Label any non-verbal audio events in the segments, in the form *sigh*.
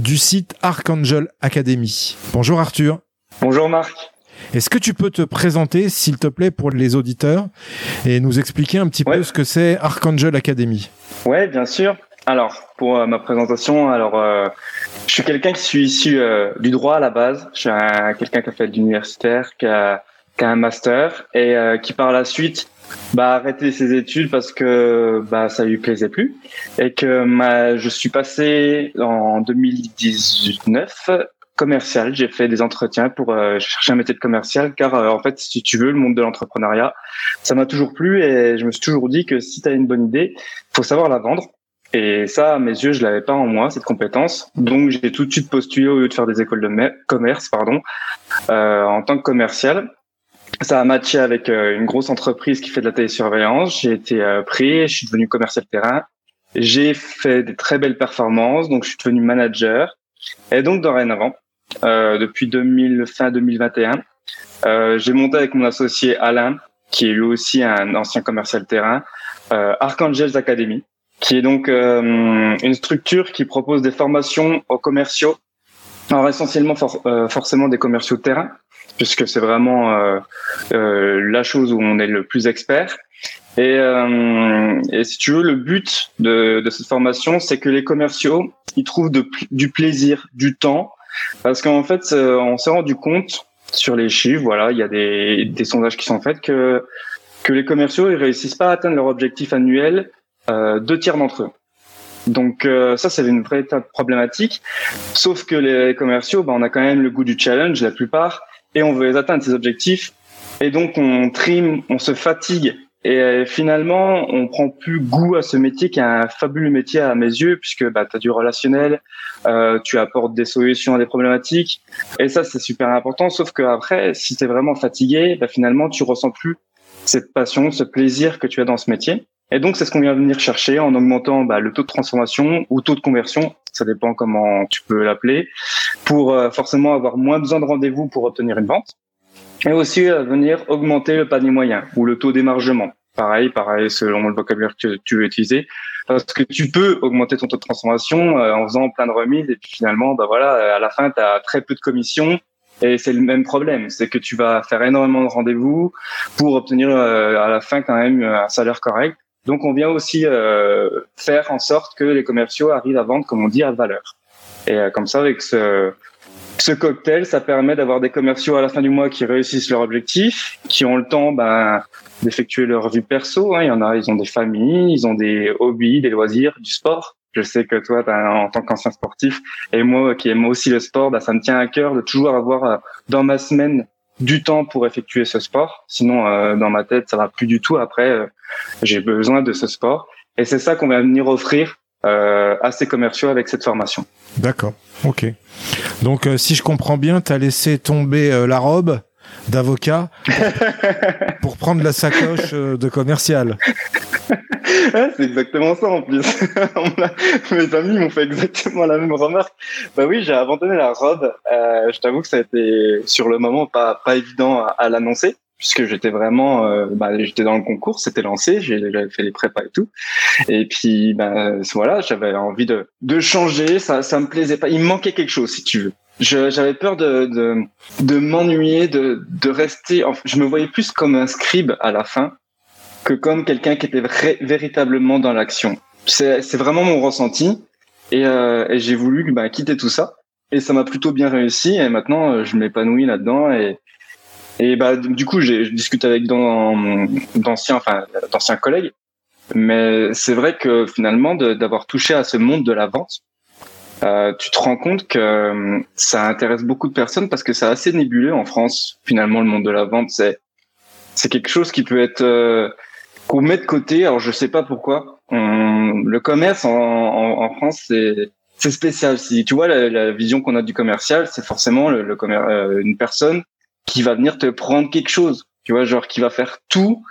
du site Archangel Academy. Bonjour Arthur. Bonjour Marc. Est-ce que tu peux te présenter, s'il te plaît, pour les auditeurs et nous expliquer un petit peu ce que c'est Archangel Academy? Ouais, bien sûr. Alors, pour euh, ma présentation, alors euh, je suis quelqu'un qui suis issu euh, du droit à la base. Je suis quelqu'un qui a fait de l'universitaire, qui a, qui a, un master et qui par la suite bah arrêté ses études parce que bah ça lui plaisait plus et que ma, je suis passé en 2019 commercial. J'ai fait des entretiens pour chercher un métier de commercial car en fait si tu veux le monde de l'entrepreneuriat ça m'a toujours plu et je me suis toujours dit que si tu as une bonne idée, faut savoir la vendre et ça, à mes yeux, je l'avais pas en moi cette compétence. Donc, j'ai tout de suite postulé au lieu de faire des écoles de commerce, pardon, euh, en tant que commercial. Ça a matché avec euh, une grosse entreprise qui fait de la télésurveillance. J'ai été euh, pris, je suis devenu commercial terrain. J'ai fait des très belles performances, donc je suis devenu manager. Et donc, dorénavant, euh, depuis 2000, fin 2021, euh, j'ai monté avec mon associé Alain, qui est lui aussi un ancien commercial terrain, euh, Archangels Academy qui est donc euh, une structure qui propose des formations aux commerciaux, alors essentiellement euh, forcément des commerciaux terrain, puisque c'est vraiment euh, la chose où on est le plus expert. Et, et si tu veux, le but de, de cette formation, c'est que les commerciaux, ils trouvent du plaisir, du temps, parce qu'en fait, on s'est rendu compte sur les chiffres, voilà, il y a des, des sondages qui sont faits que que les commerciaux ils réussissent pas à atteindre leur objectif annuel euh, deux tiers d'entre eux. Donc euh, ça, c'est une vraie problématique. Sauf que les commerciaux, bah, on a quand même le goût du challenge, la plupart, et on veut les atteindre, ces objectifs. Et donc on trime, on se fatigue. Et euh, finalement, on prend plus goût à ce métier qui est un fabuleux métier à mes yeux, puisque bah, tu as du relationnel, euh, tu apportes des solutions à des problématiques. Et ça, c'est super important. Sauf que après, si tu es vraiment fatigué, bah, finalement, tu ressens plus cette passion, ce plaisir que tu as dans ce métier. Et donc, c'est ce qu'on vient venir chercher en augmentant bah, le taux de transformation ou taux de conversion, ça dépend comment tu peux l'appeler, pour euh, forcément avoir moins besoin de rendez-vous pour obtenir une vente. Et aussi euh, venir augmenter le panier moyen ou le taux d'émargement. Pareil, pareil, selon le vocabulaire que tu veux utiliser. Parce que tu peux augmenter ton taux de transformation euh, en faisant plein de remises et puis finalement, bah voilà, à la fin, tu as très peu de commissions et c'est le même problème, c'est que tu vas faire énormément de rendez-vous pour obtenir à la fin quand même un salaire correct. Donc on vient aussi euh, faire en sorte que les commerciaux arrivent à vendre, comme on dit, à valeur. Et euh, comme ça, avec ce, ce cocktail, ça permet d'avoir des commerciaux à la fin du mois qui réussissent leur objectif, qui ont le temps ben, d'effectuer leur vie perso. Hein. Il y en a, ils ont des familles, ils ont des hobbies, des loisirs, du sport. Je sais que toi, en tant qu'ancien sportif, et moi qui aime aussi le sport, ben, ça me tient à cœur de toujours avoir euh, dans ma semaine du temps pour effectuer ce sport. Sinon, euh, dans ma tête, ça va plus du tout. Après, euh, j'ai besoin de ce sport. Et c'est ça qu'on va venir offrir euh, à ces commerciaux avec cette formation. D'accord. Ok. Donc, si je comprends bien, tu as laissé tomber la robe d'avocat *laughs* pour prendre la sacoche de commercial. *laughs* c'est exactement ça en plus. *laughs* Mes amis m'ont fait exactement la même remarque. Bah oui, j'ai abandonné la robe. Euh, je t'avoue que ça a été sur le moment pas pas évident à, l'annoncer. puisque j'étais vraiment, euh, bah, j'étais dans le concours, c'était lancé, j'avais fait les prépas et tout. Et puis, bah, voilà, j'avais envie de, de changer, ça, ça me plaisait pas. Il me manquait quelque chose, si tu veux. J'avais peur de, de, de m'ennuyer, de, de rester. Je me voyais plus comme un scribe à la fin que comme quelqu'un qui était véritablement dans l'action. C'est vraiment mon ressenti. Et, euh, j'ai voulu bah, quitter tout ça. Et ça m'a plutôt bien réussi. Et maintenant, euh, je m'épanouis là-dedans. Et, bah, du coup, j'ai discuté avec d'anciens, enfin, d'anciens collègues. Mais c'est vrai que finalement, d'avoir touché à ce monde de la vente, euh, tu te rends compte que ça intéresse beaucoup de personnes parce que c'est assez nébuleux en France. Finalement, le monde de la vente, c'est quelque chose qui peut être qu'on met de côté. Alors, je sais pas pourquoi. le commerce en, en, en France, c'est c'est spécial. Si tu vois la, la vision qu'on a du commercial, c'est forcément le, le euh, une personne qui va venir te prendre quelque chose. Tu vois, genre qui va faire tout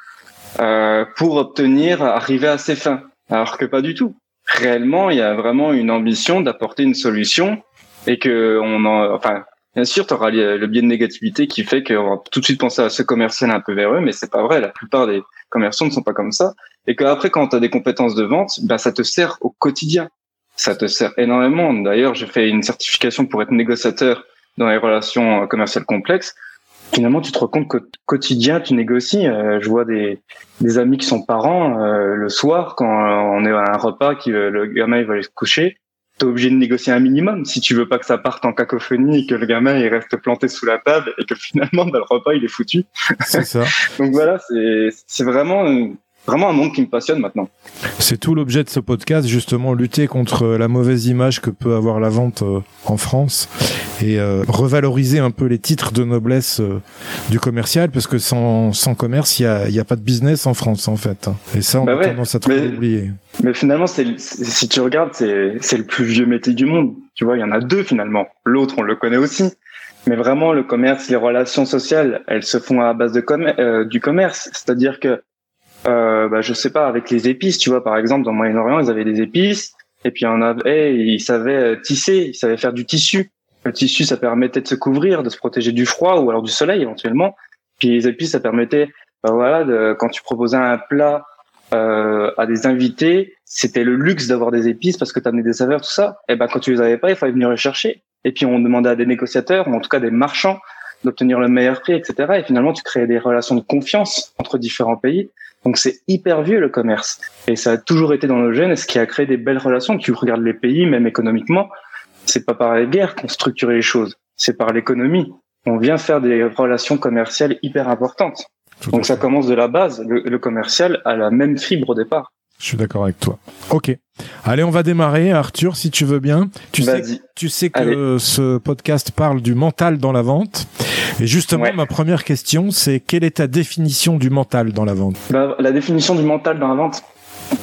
euh, pour obtenir, arriver à ses fins. Alors que pas du tout. Réellement, il y a vraiment une ambition d'apporter une solution et que on en, enfin, bien sûr, tu auras le biais de négativité qui fait qu'on va tout de suite penser à ce commercial un peu véreux, mais c'est pas vrai. La plupart des commerçants ne sont pas comme ça. Et qu'après, quand tu as des compétences de vente, ben, ça te sert au quotidien ça te sert énormément. D'ailleurs, j'ai fait une certification pour être négociateur dans les relations commerciales complexes. Finalement, tu te rends compte qu'au quotidien, tu négocies. Euh, je vois des, des amis qui sont parents euh, le soir quand on est à un repas, qui le gamin il va aller se coucher. T'es obligé de négocier un minimum si tu veux pas que ça parte en cacophonie et que le gamin il reste planté sous la table et que finalement bah, le repas il est foutu. C'est ça. *laughs* Donc voilà, c'est c'est vraiment vraiment un monde qui me passionne maintenant. C'est tout l'objet de ce podcast, justement, lutter contre la mauvaise image que peut avoir la vente euh, en France et euh, revaloriser un peu les titres de noblesse euh, du commercial, parce que sans, sans commerce, il n'y a, y a pas de business en France, en fait. Et ça, on bah a tendance à trop oublier. Mais finalement, c'est, si tu regardes, c'est, c'est le plus vieux métier du monde. Tu vois, il y en a deux finalement. L'autre, on le connaît aussi. Mais vraiment, le commerce, les relations sociales, elles se font à base de du commerce. C'est-à-dire que euh, bah, je sais pas, avec les épices, tu vois, par exemple, dans le Moyen-Orient, ils avaient des épices, et puis on avait, ils savaient tisser, ils savaient faire du tissu. Le tissu, ça permettait de se couvrir, de se protéger du froid ou alors du soleil éventuellement. Puis les épices, ça permettait, bah, voilà, de, quand tu proposais un plat euh, à des invités, c'était le luxe d'avoir des épices parce que tu amenais des saveurs, tout ça. Et ben quand tu les avais pas, il fallait venir les chercher. Et puis on demandait à des négociateurs, ou en tout cas des marchands, d'obtenir le meilleur prix, etc. Et finalement, tu créais des relations de confiance entre différents pays. Donc c'est hyper vieux le commerce. Et ça a toujours été dans nos gènes, ce qui a créé des belles relations. Tu regardes les pays, même économiquement, c'est pas par les guerres qu'on structurait les choses, c'est par l'économie. On vient faire des relations commerciales hyper importantes. Donc ça commence de la base. Le, commercial a la même fibre au départ. Je suis d'accord avec toi. Ok. Allez, on va démarrer, Arthur, si tu veux bien. Tu sais, tu sais que ce podcast parle du mental dans la vente. Et justement, ma première question, c'est quelle est ta définition du mental dans la vente? Bah, La définition du mental dans la vente,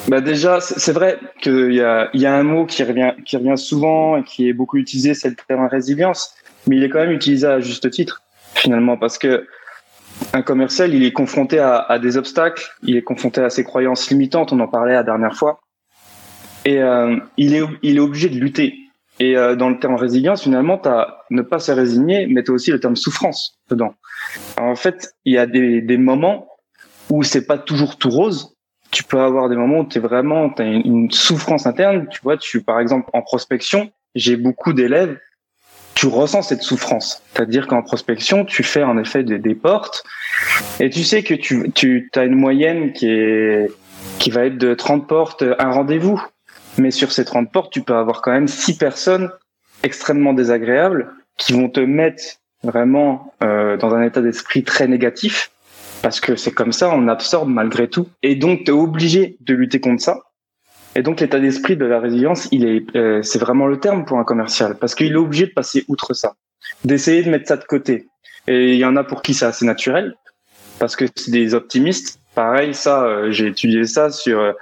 bah déjà, c'est vrai qu'il y a, y a un mot qui revient, qui revient souvent et qui est beaucoup utilisé, c'est le terme résilience, mais il est quand même utilisé à juste titre, finalement, parce que un commercial, il est confronté à, des obstacles, il est confronté à ses croyances limitantes, on en parlait la dernière fois, et euh, il, est, il est obligé de lutter. Et euh, dans le terme résilience, finalement, tu as ne pas se résigner, mais tu as aussi le terme souffrance dedans. en fait, il y a des, des moments où c'est pas toujours tout rose. Tu peux avoir des moments où tu es vraiment, tu as une, une, souffrance interne. Tu vois, tu par exemple en prospection, j'ai beaucoup d'élèves tu ressens cette souffrance. C'est-à-dire qu'en prospection, tu fais en effet des, des, portes et tu sais que tu, tu as une moyenne qui est qui va être de 30 portes, un rendez-vous. Mais sur ces 30 portes, tu peux avoir quand même six personnes extrêmement désagréables qui vont te mettre vraiment euh, dans un état d'esprit très négatif parce que c'est comme ça, on absorbe malgré tout. Et donc, tu es obligé de lutter contre ça. Et donc l'état d'esprit de la résilience, il est, euh, c'est vraiment le terme pour un commercial, parce qu'il est obligé de passer outre ça, d'essayer de mettre ça de côté. Et il y en a pour qui c'est assez naturel, parce que c'est des optimistes. Pareil, ça, euh, j'ai étudié ça sur. Euh,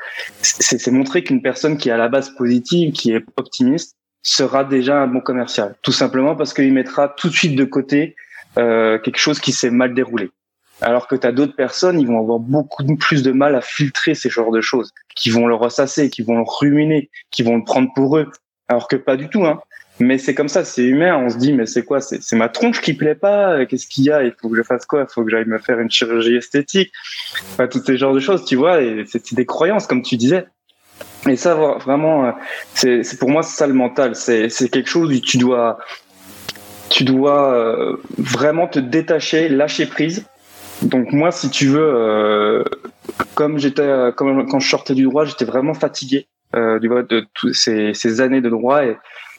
c'est montrer qu'une personne qui est à la base positive, qui est optimiste, sera déjà un bon commercial. Tout simplement parce qu'il mettra tout de suite de côté quelque chose qui s'est mal déroulé. Alors que tu as d'autres personnes, ils vont avoir beaucoup plus de mal à filtrer ces genres de choses, qui vont le ressasser, qui vont le ruminer, qui vont le prendre pour eux. Alors que pas du tout. Hein. Mais c'est comme ça, c'est humain. On se dit, mais c'est quoi? C'est ma tronche qui plaît pas Qu'est-ce qu'il y a? Il faut que je fasse quoi? Il faut que j'aille me faire une chirurgie esthétique Enfin, tous ces genres de choses, tu vois. C'est des croyances, comme tu disais. Et ça, vraiment, euh, c'est pour moi, ça le mental. C'est quelque chose où tu dois, tu dois euh, vraiment te détacher, lâcher prise. Donc moi, si tu veux, euh, comme j'étais, comme quand je sortais du droit, j'étais vraiment fatigué euh, du de toutes ces, années de droit et,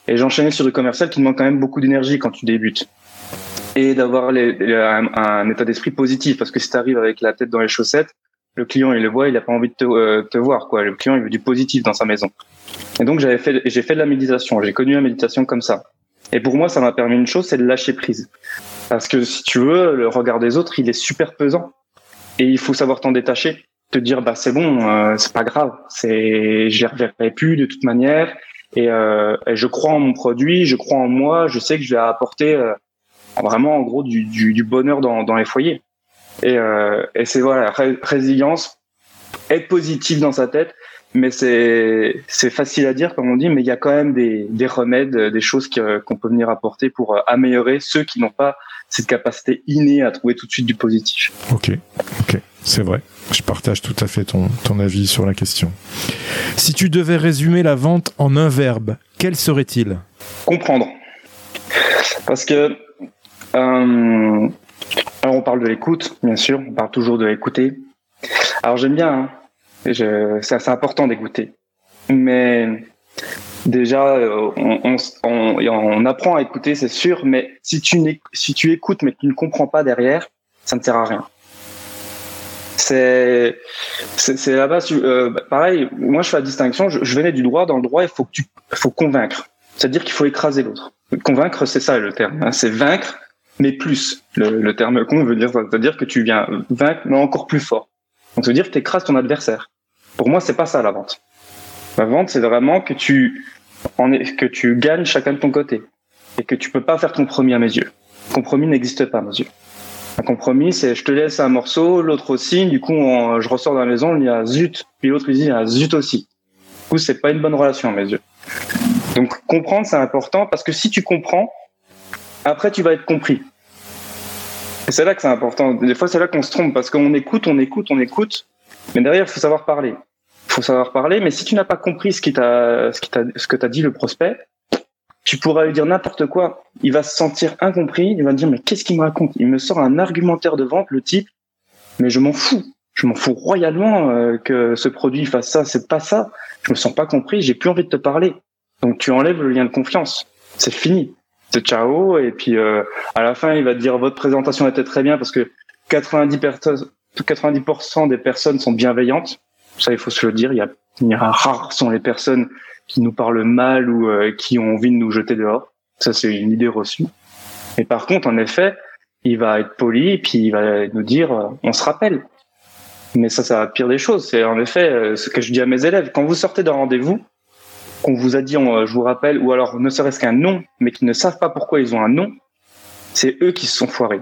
j'enchaînais sur du commercial qui demande quand même beaucoup d'énergie quand tu débutes et d'avoir un, état d'esprit positif parce que si tu arrives avec la tête dans les chaussettes, le client il le voit, il a pas envie de te, euh, te, voir quoi. Le client il veut du positif dans sa maison. Et donc j'avais fait, j'ai fait de la méditation. J'ai connu la méditation comme ça. Et pour moi, ça m'a permis une chose, c'est de lâcher prise. Parce que si tu veux, le regard des autres, il est super pesant. Et il faut savoir t'en détacher. Te dire, bah c'est bon, euh, c'est pas grave. C'est, je les reverrai plus de toute manière. Et, euh, je crois en mon produit, je crois en moi. Je sais que je vais apporter euh, vraiment, en gros, du, du, du bonheur dans, dans les foyers. Et, euh, et c'est voilà, résilience, être positif dans sa tête, mais c'est facile à dire comme on dit, mais il y a quand même des, des remèdes, des choses qu'on peut venir apporter pour euh, améliorer ceux qui n'ont pas cette capacité innée à trouver tout de suite du positif. Ok, ok, c'est vrai. Je partage tout à fait ton, ton avis sur la question. Si tu devais résumer la vente en un verbe, quel serait-il? Comprendre. Parce que euh, alors on parle de l'écoute, bien sûr, on parle toujours de l'écouter. Alors j'aime bien, hein. C'est important d'écouter. Mais déjà, euh, on, apprend à écouter, c'est sûr, mais si tu, écoutes mais que tu ne comprends pas derrière, ça ne sert à rien. C'est c'est là-bas. Euh, pareil, moi je fais la distinction. Je, venais du droit. Dans le droit, il faut que tu faut convaincre. C'est-à-dire qu'il faut écraser l'autre. Convaincre, c'est ça le terme. Hein. c'est vaincre mais plus. Le, terme con veut dire, c'est-à-dire que tu viens vaincre, mais encore plus fort. Donc, ça veut dire que tu écrases ton adversaire. Pour moi, c'est pas ça la vente. La vente, c'est vraiment que tu, en que tu gagnes chacun de ton côté. Et que tu peux pas faire compromis à mes yeux. Compromis n'existe pas à mes yeux. Un compromis, c'est je te laisse un morceau, l'autre aussi. Du coup, je ressors dans la maison, il y a zut. Puis l'autre, il dit, il y a zut aussi. Du coup, c'est pas une bonne relation à mes yeux. Donc, comprendre, c'est important parce que si tu comprends, après, tu vas être compris. Et c'est là que c'est important. Des fois, c'est là qu'on se trompe parce qu'on écoute, on écoute, on écoute. Mais derrière, il faut savoir parler. Faut savoir parler. Mais si tu n'as pas compris ce, qui t'a, ce, qui t'a, ce que t'a dit le prospect, tu pourras lui dire n'importe quoi. Il va se sentir incompris. Il va dire, mais qu'est-ce qu'il me raconte? Il me sort un argumentaire de vente, le type. Mais je m'en fous. Je m'en fous royalement euh, que ce produit fasse ça. C'est pas ça. Je me sens pas compris. J'ai plus envie de te parler. Donc tu enlèves le lien de confiance. C'est fini c'est ciao. Et puis euh, à la fin, il va te dire votre présentation était très bien parce que 90 90% des personnes sont bienveillantes. Ça, il faut se le dire. Il y a, il y a rares sont les personnes qui nous parlent mal ou euh, qui ont envie de nous jeter dehors. Ça, c'est une idée reçue. Et par contre, en effet, il va être poli et puis il va nous dire euh, on se rappelle. Mais ça, ça pire des choses. C'est en effet ce que je dis à mes élèves. Quand vous sortez d'un rendez-vous, qu'on vous a dit, je vous rappelle, ou alors ne serait-ce qu'un nom, mais qui ne savent pas pourquoi ils ont un nom, c'est eux qui se sont foirés.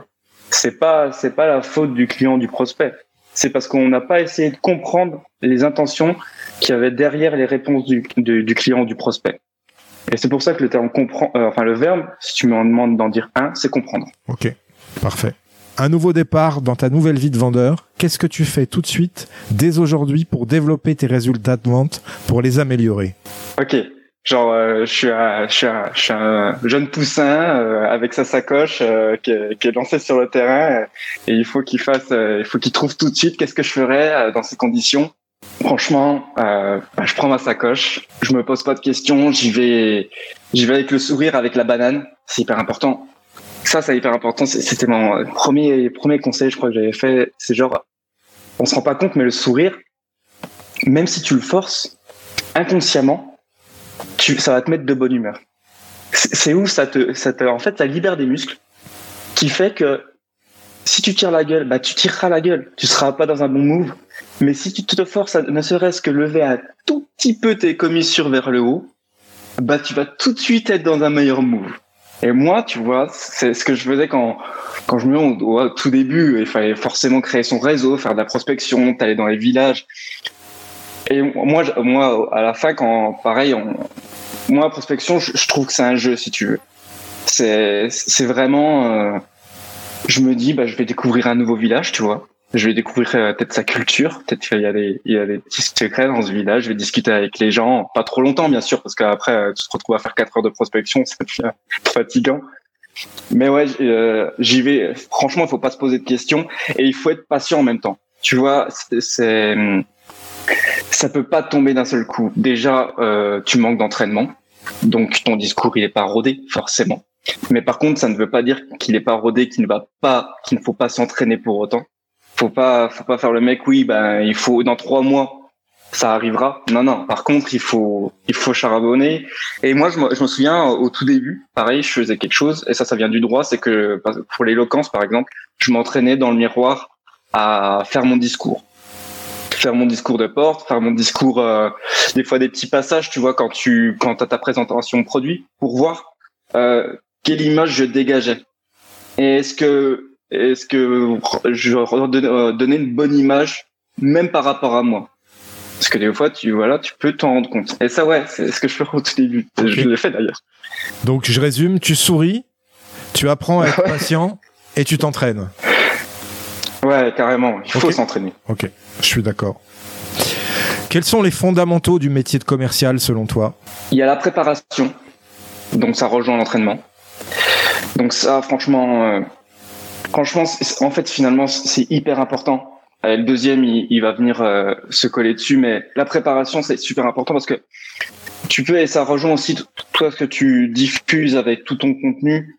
C'est pas, c'est pas la faute du client, du prospect. C'est parce qu'on n'a pas essayé de comprendre les intentions qu'il y avait derrière les réponses du, du, client, du prospect. Et c'est pour ça que le terme comprend, euh, enfin le verbe, si tu me demandes d'en dire un, c'est comprendre. Ok, parfait un nouveau départ dans ta nouvelle vie de vendeur, qu'est-ce que tu fais tout de suite, dès aujourd'hui, pour développer tes résultats de vente, pour les améliorer? Ok, genre euh, je, suis un, je, suis un, je, suis un, jeune poussin euh, avec sa sacoche qui, est, qui, est, lancé sur le terrain et il faut qu'il fasse, il faut qu'il trouve tout de suite qu'est-ce que je ferais dans ces conditions. Franchement, bah, je prends ma sacoche, je me pose pas de questions, j'y vais, j'y vais avec le sourire, avec la banane, c'est hyper important ça, c'est hyper important. C'était mon premier, premier conseil, je crois que j'avais fait. C'est genre, on se rend pas compte, mais le sourire, même si tu le forces, inconsciemment, ça va te mettre de bonne humeur. C'est où ça te, ça te, en fait, ça libère des muscles qui fait que si tu tires la gueule, bah, tu tireras la gueule. Tu seras pas dans un bon move. Mais si tu te forces à ne serait-ce que lever un tout petit peu tes commissures vers le haut, bah, tu vas tout de suite être dans un meilleur move. Et moi, tu vois, c'est ce que je faisais quand quand je me au, tout début, il fallait forcément créer son réseau, faire de la prospection, t'allais dans les villages. Et moi, moi, à la fin, quand pareil, moi, prospection, je, je trouve que c'est un jeu, si tu veux. C'est, c'est vraiment, euh, je me dis, bah, je vais découvrir un nouveau village, tu vois. Je vais découvrir euh, peut-être sa culture, peut-être qu'il y a des, il y a des petits secrets dans ce village. Je vais discuter avec les gens, pas trop longtemps, bien sûr, parce qu'après, euh, tu te retrouves à faire quatre heures de prospection, *laughs* c'est fatigant. Mais ouais, euh, j'y vais. Franchement, il faut pas se poser de questions et il faut être patient en même temps. Tu vois, c'est, ça peut pas tomber d'un seul coup. Déjà, euh, tu manques d'entraînement, donc ton discours il est pas rodé forcément. Mais par contre, ça ne veut pas dire qu'il est pas rodé, qu'il ne va pas, qu'il ne faut pas s'entraîner pour autant. Faut pas, faut pas faire le mec. Oui, ben il faut dans trois mois ça arrivera. Non, non. Par contre, il faut, il faut charbonner. Et moi, je me, je me souviens au tout début, pareil, je faisais quelque chose, et ça, ça vient du droit, c'est que pour l'éloquence, par exemple, je m'entraînais dans le miroir à faire mon discours, faire mon discours de porte, faire mon discours, euh, des fois des petits passages, tu vois, quand tu, quand as ta présentation produit, pour voir euh, quelle image je dégageais. Et est-ce que, est-ce que je euh, donnais une bonne image, même par rapport à moi? Parce que des fois, tu, voilà, tu peux t'en rendre compte. Et ça, ouais, c'est ce que je fais au tout début. Je l'ai fait d'ailleurs. Donc, je résume, tu souris, tu apprends à être *laughs* patient et tu t'entraînes. Ouais, carrément. Il faut s'entraîner. Ok, je suis d'accord. Quels sont les fondamentaux du métier de commercial selon toi? Il y a la préparation. Donc, ça rejoint l'entraînement. Donc, ça, franchement, euh, franchement, en fait, finalement, c'est hyper important le deuxième, il, va venir euh, se coller dessus, mais la préparation, c'est super important parce que tu peux, et ça rejoint aussi toi ce que tu diffuses avec tout ton contenu,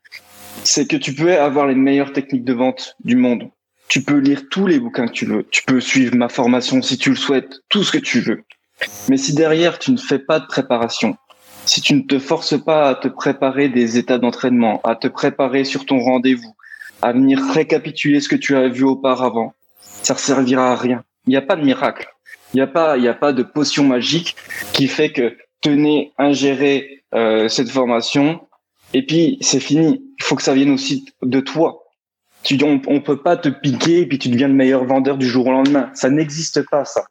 c'est que tu peux avoir les meilleures techniques de vente du monde. Tu peux lire tous les bouquins que tu veux. Tu peux suivre ma formation si tu le souhaites, tout ce que tu veux. Mais si derrière tu ne fais pas de préparation, si tu ne te forces pas à te préparer des états d'entraînement, à te préparer sur ton rendez-vous, à venir récapituler ce que tu as vu auparavant, ça servira à rien. Il n'y a pas de miracle. Il n'y a pas, il n'y a pas de potion magique qui fait que tenez, ingérer euh, cette formation et puis c'est fini. Il faut que ça vienne aussi de toi. Tu, on, on peut pas te piquer et puis tu deviens le meilleur vendeur du jour au lendemain. Ça n'existe pas ça.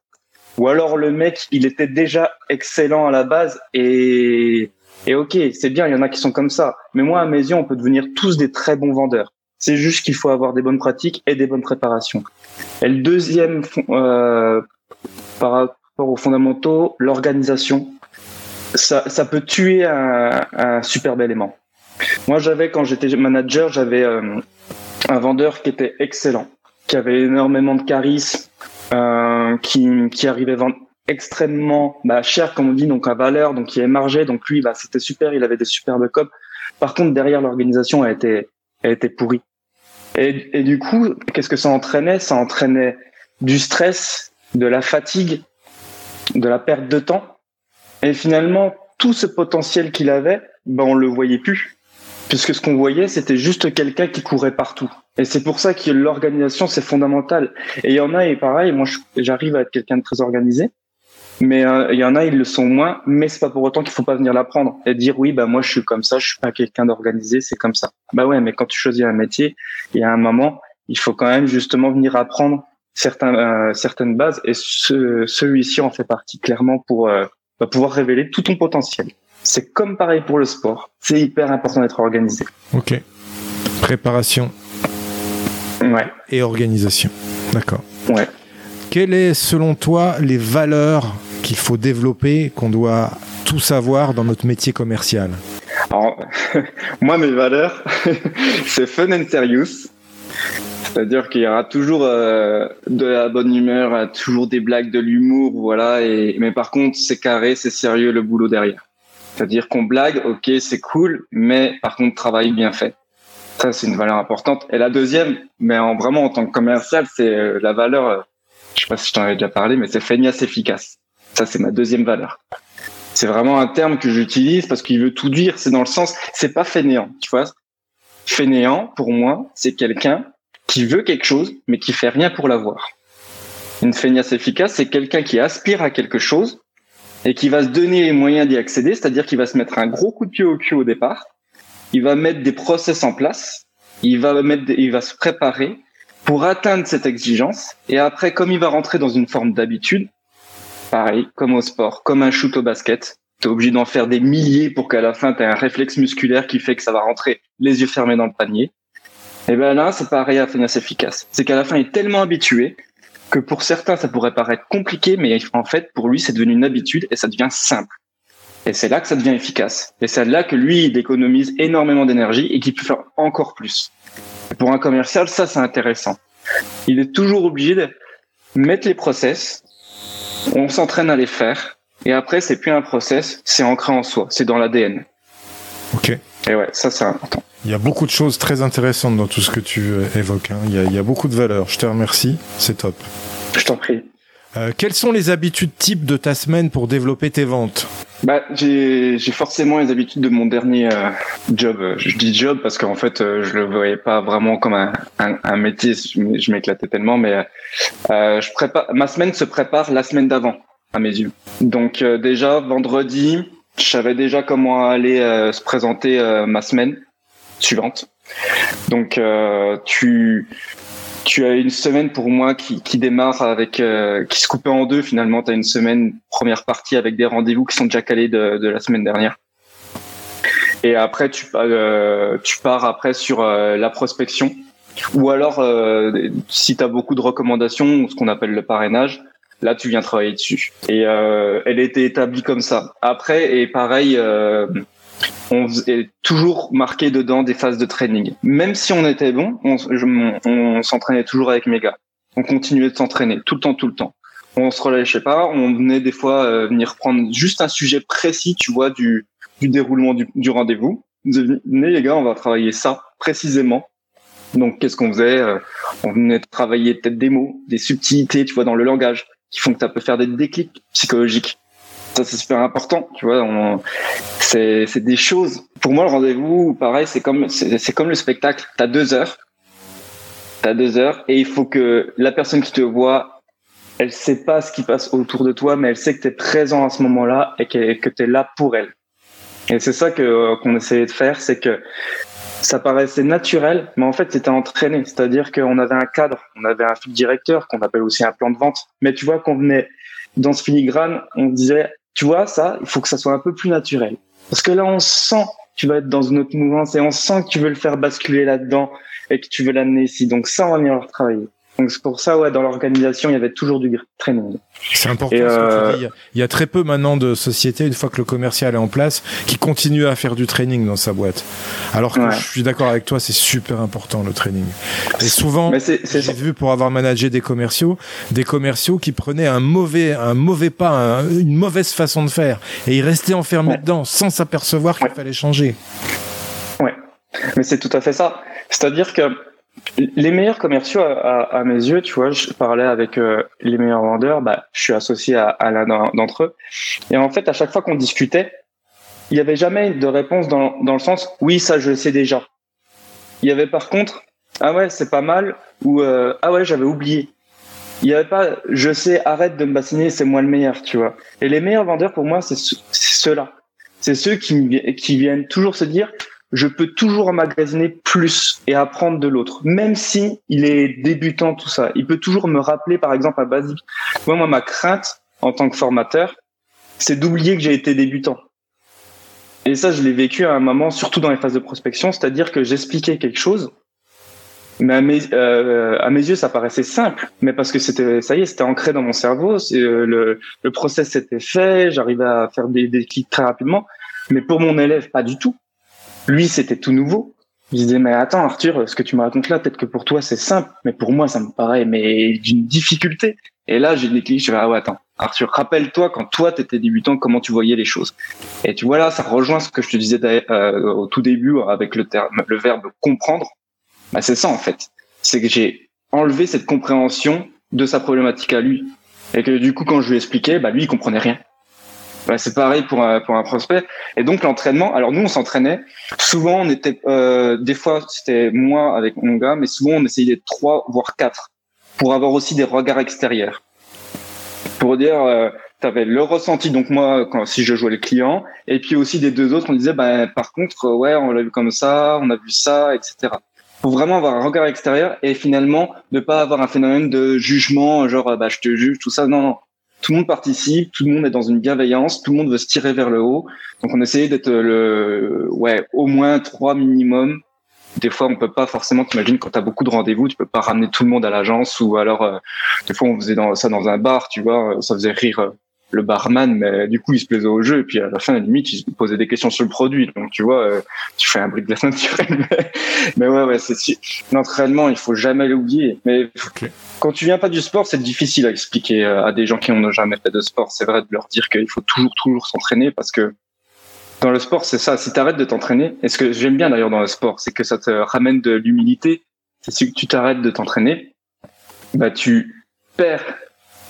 Ou alors le mec, il était déjà excellent à la base et et ok, c'est bien, il y en a qui sont comme ça. Mais moi, à mes yeux, on peut devenir tous des très bons vendeurs. C'est juste qu'il faut avoir des bonnes pratiques et des bonnes préparations. Et le deuxième, euh, par rapport aux fondamentaux, l'organisation. Ça, peut tuer un, superbe élément. Moi, j'avais, quand j'étais manager, j'avais euh, un vendeur qui était excellent, qui avait énormément de charisme, euh, qui, qui arrivait vendre extrêmement bah, cher, comme on dit, donc à valeur, donc qui émargeait. Donc lui, bah, c'était super, il avait des superbes copes. Par contre, derrière, l'organisation a été, a été pourrie. Et, du coup, qu'est-ce que ça entraînait? Ça entraînait du stress, de la fatigue, de la perte de temps. Et finalement, tout ce potentiel qu'il avait, ben on le voyait plus. Puisque ce qu'on voyait, c'était juste quelqu'un qui courait partout. Et c'est pour ça que l'organisation, c'est fondamental. Et il y en a, et pareil, moi, j'arrive à être quelqu'un de très organisé. Mais euh, il y en a, ils le sont moins, mais c'est pas pour autant qu'il faut pas venir l'apprendre et dire oui, bah moi je suis comme ça, je suis pas quelqu'un d'organisé, c'est comme ça. Bah ouais, mais quand tu choisis un métier, il y a un moment, il faut quand même justement venir apprendre certains, euh, certaines bases et ce, celui-ci en fait partie clairement pour euh, bah, pouvoir révéler tout ton potentiel. C'est comme pareil pour le sport, c'est hyper important d'être organisé. Ok. Préparation. Ouais. Et organisation. D'accord. Ouais. Quelles est, selon toi, les valeurs qu'il faut développer, qu'on doit tout savoir dans notre métier commercial Alors, *laughs* moi, mes valeurs, *laughs* c'est fun and serious. C'est-à-dire qu'il y aura toujours euh, de la bonne humeur, toujours des blagues, de l'humour, voilà. Mais par contre, c'est carré, c'est sérieux le boulot derrière. C'est-à-dire qu'on blague, ok, c'est cool, mais par contre, travail bien fait. Ça, c'est une valeur importante. Et la deuxième, mais en vraiment en tant que commercial, c'est euh, la valeur euh, je sais pas si je t'en avais déjà parlé, mais c'est feignasse efficace. Ça, c'est ma deuxième valeur. C'est vraiment un terme que j'utilise parce qu'il veut tout dire. C'est dans le sens, c'est pas fainéant, tu vois. Fainéant, pour moi, c'est quelqu'un qui veut quelque chose, mais qui fait rien pour l'avoir. Une feignasse efficace, c'est quelqu'un qui aspire à quelque chose et qui va se donner les moyens d'y accéder, c'est-à-dire qu'il va se mettre un gros coup de pied au cul au départ. Il va mettre des process en place. Il va mettre, il va se préparer pour atteindre cette exigence. Et après, comme il va rentrer dans une forme d'habitude, pareil, comme au sport, comme un shoot au basket, tu es obligé d'en faire des milliers pour qu'à la fin, tu aies un réflexe musculaire qui fait que ça va rentrer les yeux fermés dans le panier. Et ben là, c'est pareil à finesse efficace. C'est qu'à la fin, il est tellement habitué que pour certains, ça pourrait paraître compliqué, mais en fait, pour lui, c'est devenu une habitude et ça devient simple. Et c'est là que ça devient efficace. Et c'est là que lui, il économise énormément d'énergie et qu'il peut faire encore plus. pour un commercial, ça, c'est intéressant. Il est toujours obligé de mettre les process, on s'entraîne à les faire, et après, c'est plus un process, c'est ancré en soi, c'est dans l'ADN. Ok. Et ouais, ça, c'est important. Il y a beaucoup de choses très intéressantes dans tout ce que tu euh, évoques. Hein. Il, y a, il, y a, beaucoup de valeurs. Je te remercie. C'est top. Je t'en prie. Euh, quelles sont les habitudes types de ta semaine pour développer tes ventes? Bah, j'ai forcément les habitudes de mon dernier euh, job. Je dis job parce qu'en fait, euh, je le voyais pas vraiment comme un, un, un métier. Je m'éclatais tellement, mais euh, je prépare. Ma semaine se prépare la semaine d'avant, à mes yeux. Donc déjà vendredi, je savais déjà comment allait se présenter ma semaine suivante. Donc tu tu as une semaine pour moi qui, démarre avec euh, qui se coupait en deux finalement. Tu une semaine première partie avec des rendez-vous qui sont déjà calés de, la semaine dernière. Et après tu euh, pars après sur euh, la prospection ou alors euh, si tu as beaucoup de recommandations ce qu'on appelle le parrainage, là tu viens travailler dessus. Et elle était établie comme ça. Après et pareil on est toujours marqué dedans des phases de training. Même si on était bon, on, s'entraînait toujours avec mes gars. On continuait de s'entraîner tout le temps, tout le temps. On se relâchait pas. On venait des fois euh, venir prendre juste un sujet précis, tu vois, du, déroulement du, rendez-vous. Venez les gars, on va travailler ça précisément. Donc qu'est-ce qu'on faisait euh, On venait travailler peut-être des mots, des subtilités, tu vois, dans le langage, qui font que ça peut faire des déclics psychologiques ça c'est super important tu vois c'est des choses pour moi le rendez-vous pareil c'est comme le spectacle t'as deux heures t'as deux heures et il faut que la personne qui te voit elle sait pas ce qui passe autour de toi mais elle sait que tu es présent à ce moment-là et que que tu es là pour elle et c'est ça que qu'on essayait de faire c'est que ça paraissait naturel, mais en fait, c'était entraîné. C'est-à-dire qu'on avait un cadre, on avait un fil directeur qu'on appelle aussi un plan de vente. Mais tu vois, qu'on venait dans ce filigrane, on disait, tu vois, ça, il faut que ça soit un peu plus naturel. Parce que là, on sent que tu vas être dans une autre mouvance et on sent que tu veux le faire basculer là-dedans et que tu veux l'amener ici. Donc ça, on va venir le travailler. Donc c'est pour ça, ouais, dans l'organisation, il y avait toujours du training. C'est important. Euh... Que tu dis. Il y a très peu maintenant de sociétés, une fois que le commercial est en place, qui continuent à faire du training dans sa boîte. Alors que ouais. je suis d'accord avec toi, c'est super important le training. Et souvent, j'ai vu pour avoir managé des commerciaux, des commerciaux qui prenaient un mauvais, un mauvais pas, un, une mauvaise façon de faire, et ils restaient enfermés ouais. dedans sans s'apercevoir qu'il ouais. fallait changer. Ouais, mais c'est tout à fait ça. C'est-à-dire que les meilleurs commerciaux, à, mes yeux, tu vois, je parlais avec euh, les meilleurs vendeurs, bah, je suis associé à, l'un d'entre eux. Et en fait, à chaque fois qu'on discutait, il n'y avait jamais de réponse dans, dans le sens oui, ça je le sais déjà. Il y avait par contre ah ouais, c'est pas mal ou euh, ah ouais, j'avais oublié. Il n'y avait pas je sais, arrête de me bassiner, c'est moi le meilleur, tu vois. Et les meilleurs vendeurs pour moi, c'est ceux-là. C'est ceux qui viennent toujours se dire je peux toujours emmagasiner plus et apprendre de l'autre, même si il est débutant tout ça. Il peut toujours me rappeler, par exemple, à basique. Moi, ma crainte en tant que formateur, c'est d'oublier que j'ai été débutant. Et ça, je l'ai vécu à un moment, surtout dans les phases de prospection, c'est-à-dire que j'expliquais quelque chose, mais à mes, euh, yeux, ça paraissait simple, mais parce que c'était, ça y est, c'était ancré dans mon cerveau, euh, le, le process était fait, j'arrivais à faire des, des clics très rapidement, mais pour mon élève, pas du tout. Lui, c'était tout nouveau. Je disais, mais attends, Arthur, ce que tu me racontes là, peut-être que pour toi, c'est simple, mais pour moi, ça me paraît mais d'une difficulté. Et là, j'ai décliné, je fais, ah ouais, attends, Arthur, rappelle-toi quand toi, tu étais débutant, comment tu voyais les choses. Et tu vois là, ça rejoint ce que je te disais euh, au tout début avec le, terme, le verbe comprendre. Bah, c'est ça, en fait. C'est que j'ai enlevé cette compréhension de sa problématique à lui. Et que du coup, quand je lui expliquais, bah, lui, il comprenait rien. C'est pareil pour un, pour un prospect. Et donc l'entraînement, alors nous on s'entraînait. Souvent on était, euh, des fois c'était moi avec mon gars, mais souvent on essayait trois voire quatre pour avoir aussi des regards extérieurs. Pour dire, euh, tu avais le ressenti. Donc moi, quand si je jouais le client, et puis aussi des deux autres, on disait, bah, par contre, ouais, on l'a vu comme ça, on a vu ça, etc. Pour vraiment avoir un regard extérieur et finalement ne pas avoir un phénomène de jugement, genre bah je te juge, tout ça. Non, non tout le monde participe, tout le monde est dans une bienveillance, tout le monde veut se tirer vers le haut. Donc on essayait d'être le, ouais, au moins trois minimum. Des fois, on peut pas forcément t'imaginer quand tu as beaucoup de rendez-vous, tu peux pas ramener tout le monde à l'agence ou alors euh, des fois on faisait dans, ça dans un bar, tu vois, ça faisait rire euh, le barman, mais du coup, il se plaisait au jeu. Et puis à la fin, à la limite, il se posait des questions sur le produit. Donc tu vois, euh, tu fais un brick de naturel. *laughs* Mais, mais ouais, ouais, c'est l'entraînement, il faut jamais l'oublier. Mais quand tu viens pas du sport, c'est difficile à expliquer à des gens qui n'ont jamais fait de sport. C'est vrai de leur dire qu'il faut toujours, toujours s'entraîner parce que dans le sport, c'est ça. Si tu arrêtes de t'entraîner, et ce que j'aime bien d'ailleurs dans le sport, c'est que ça te ramène de l'humilité. C'est si tu t'arrêtes de t'entraîner, bah tu perds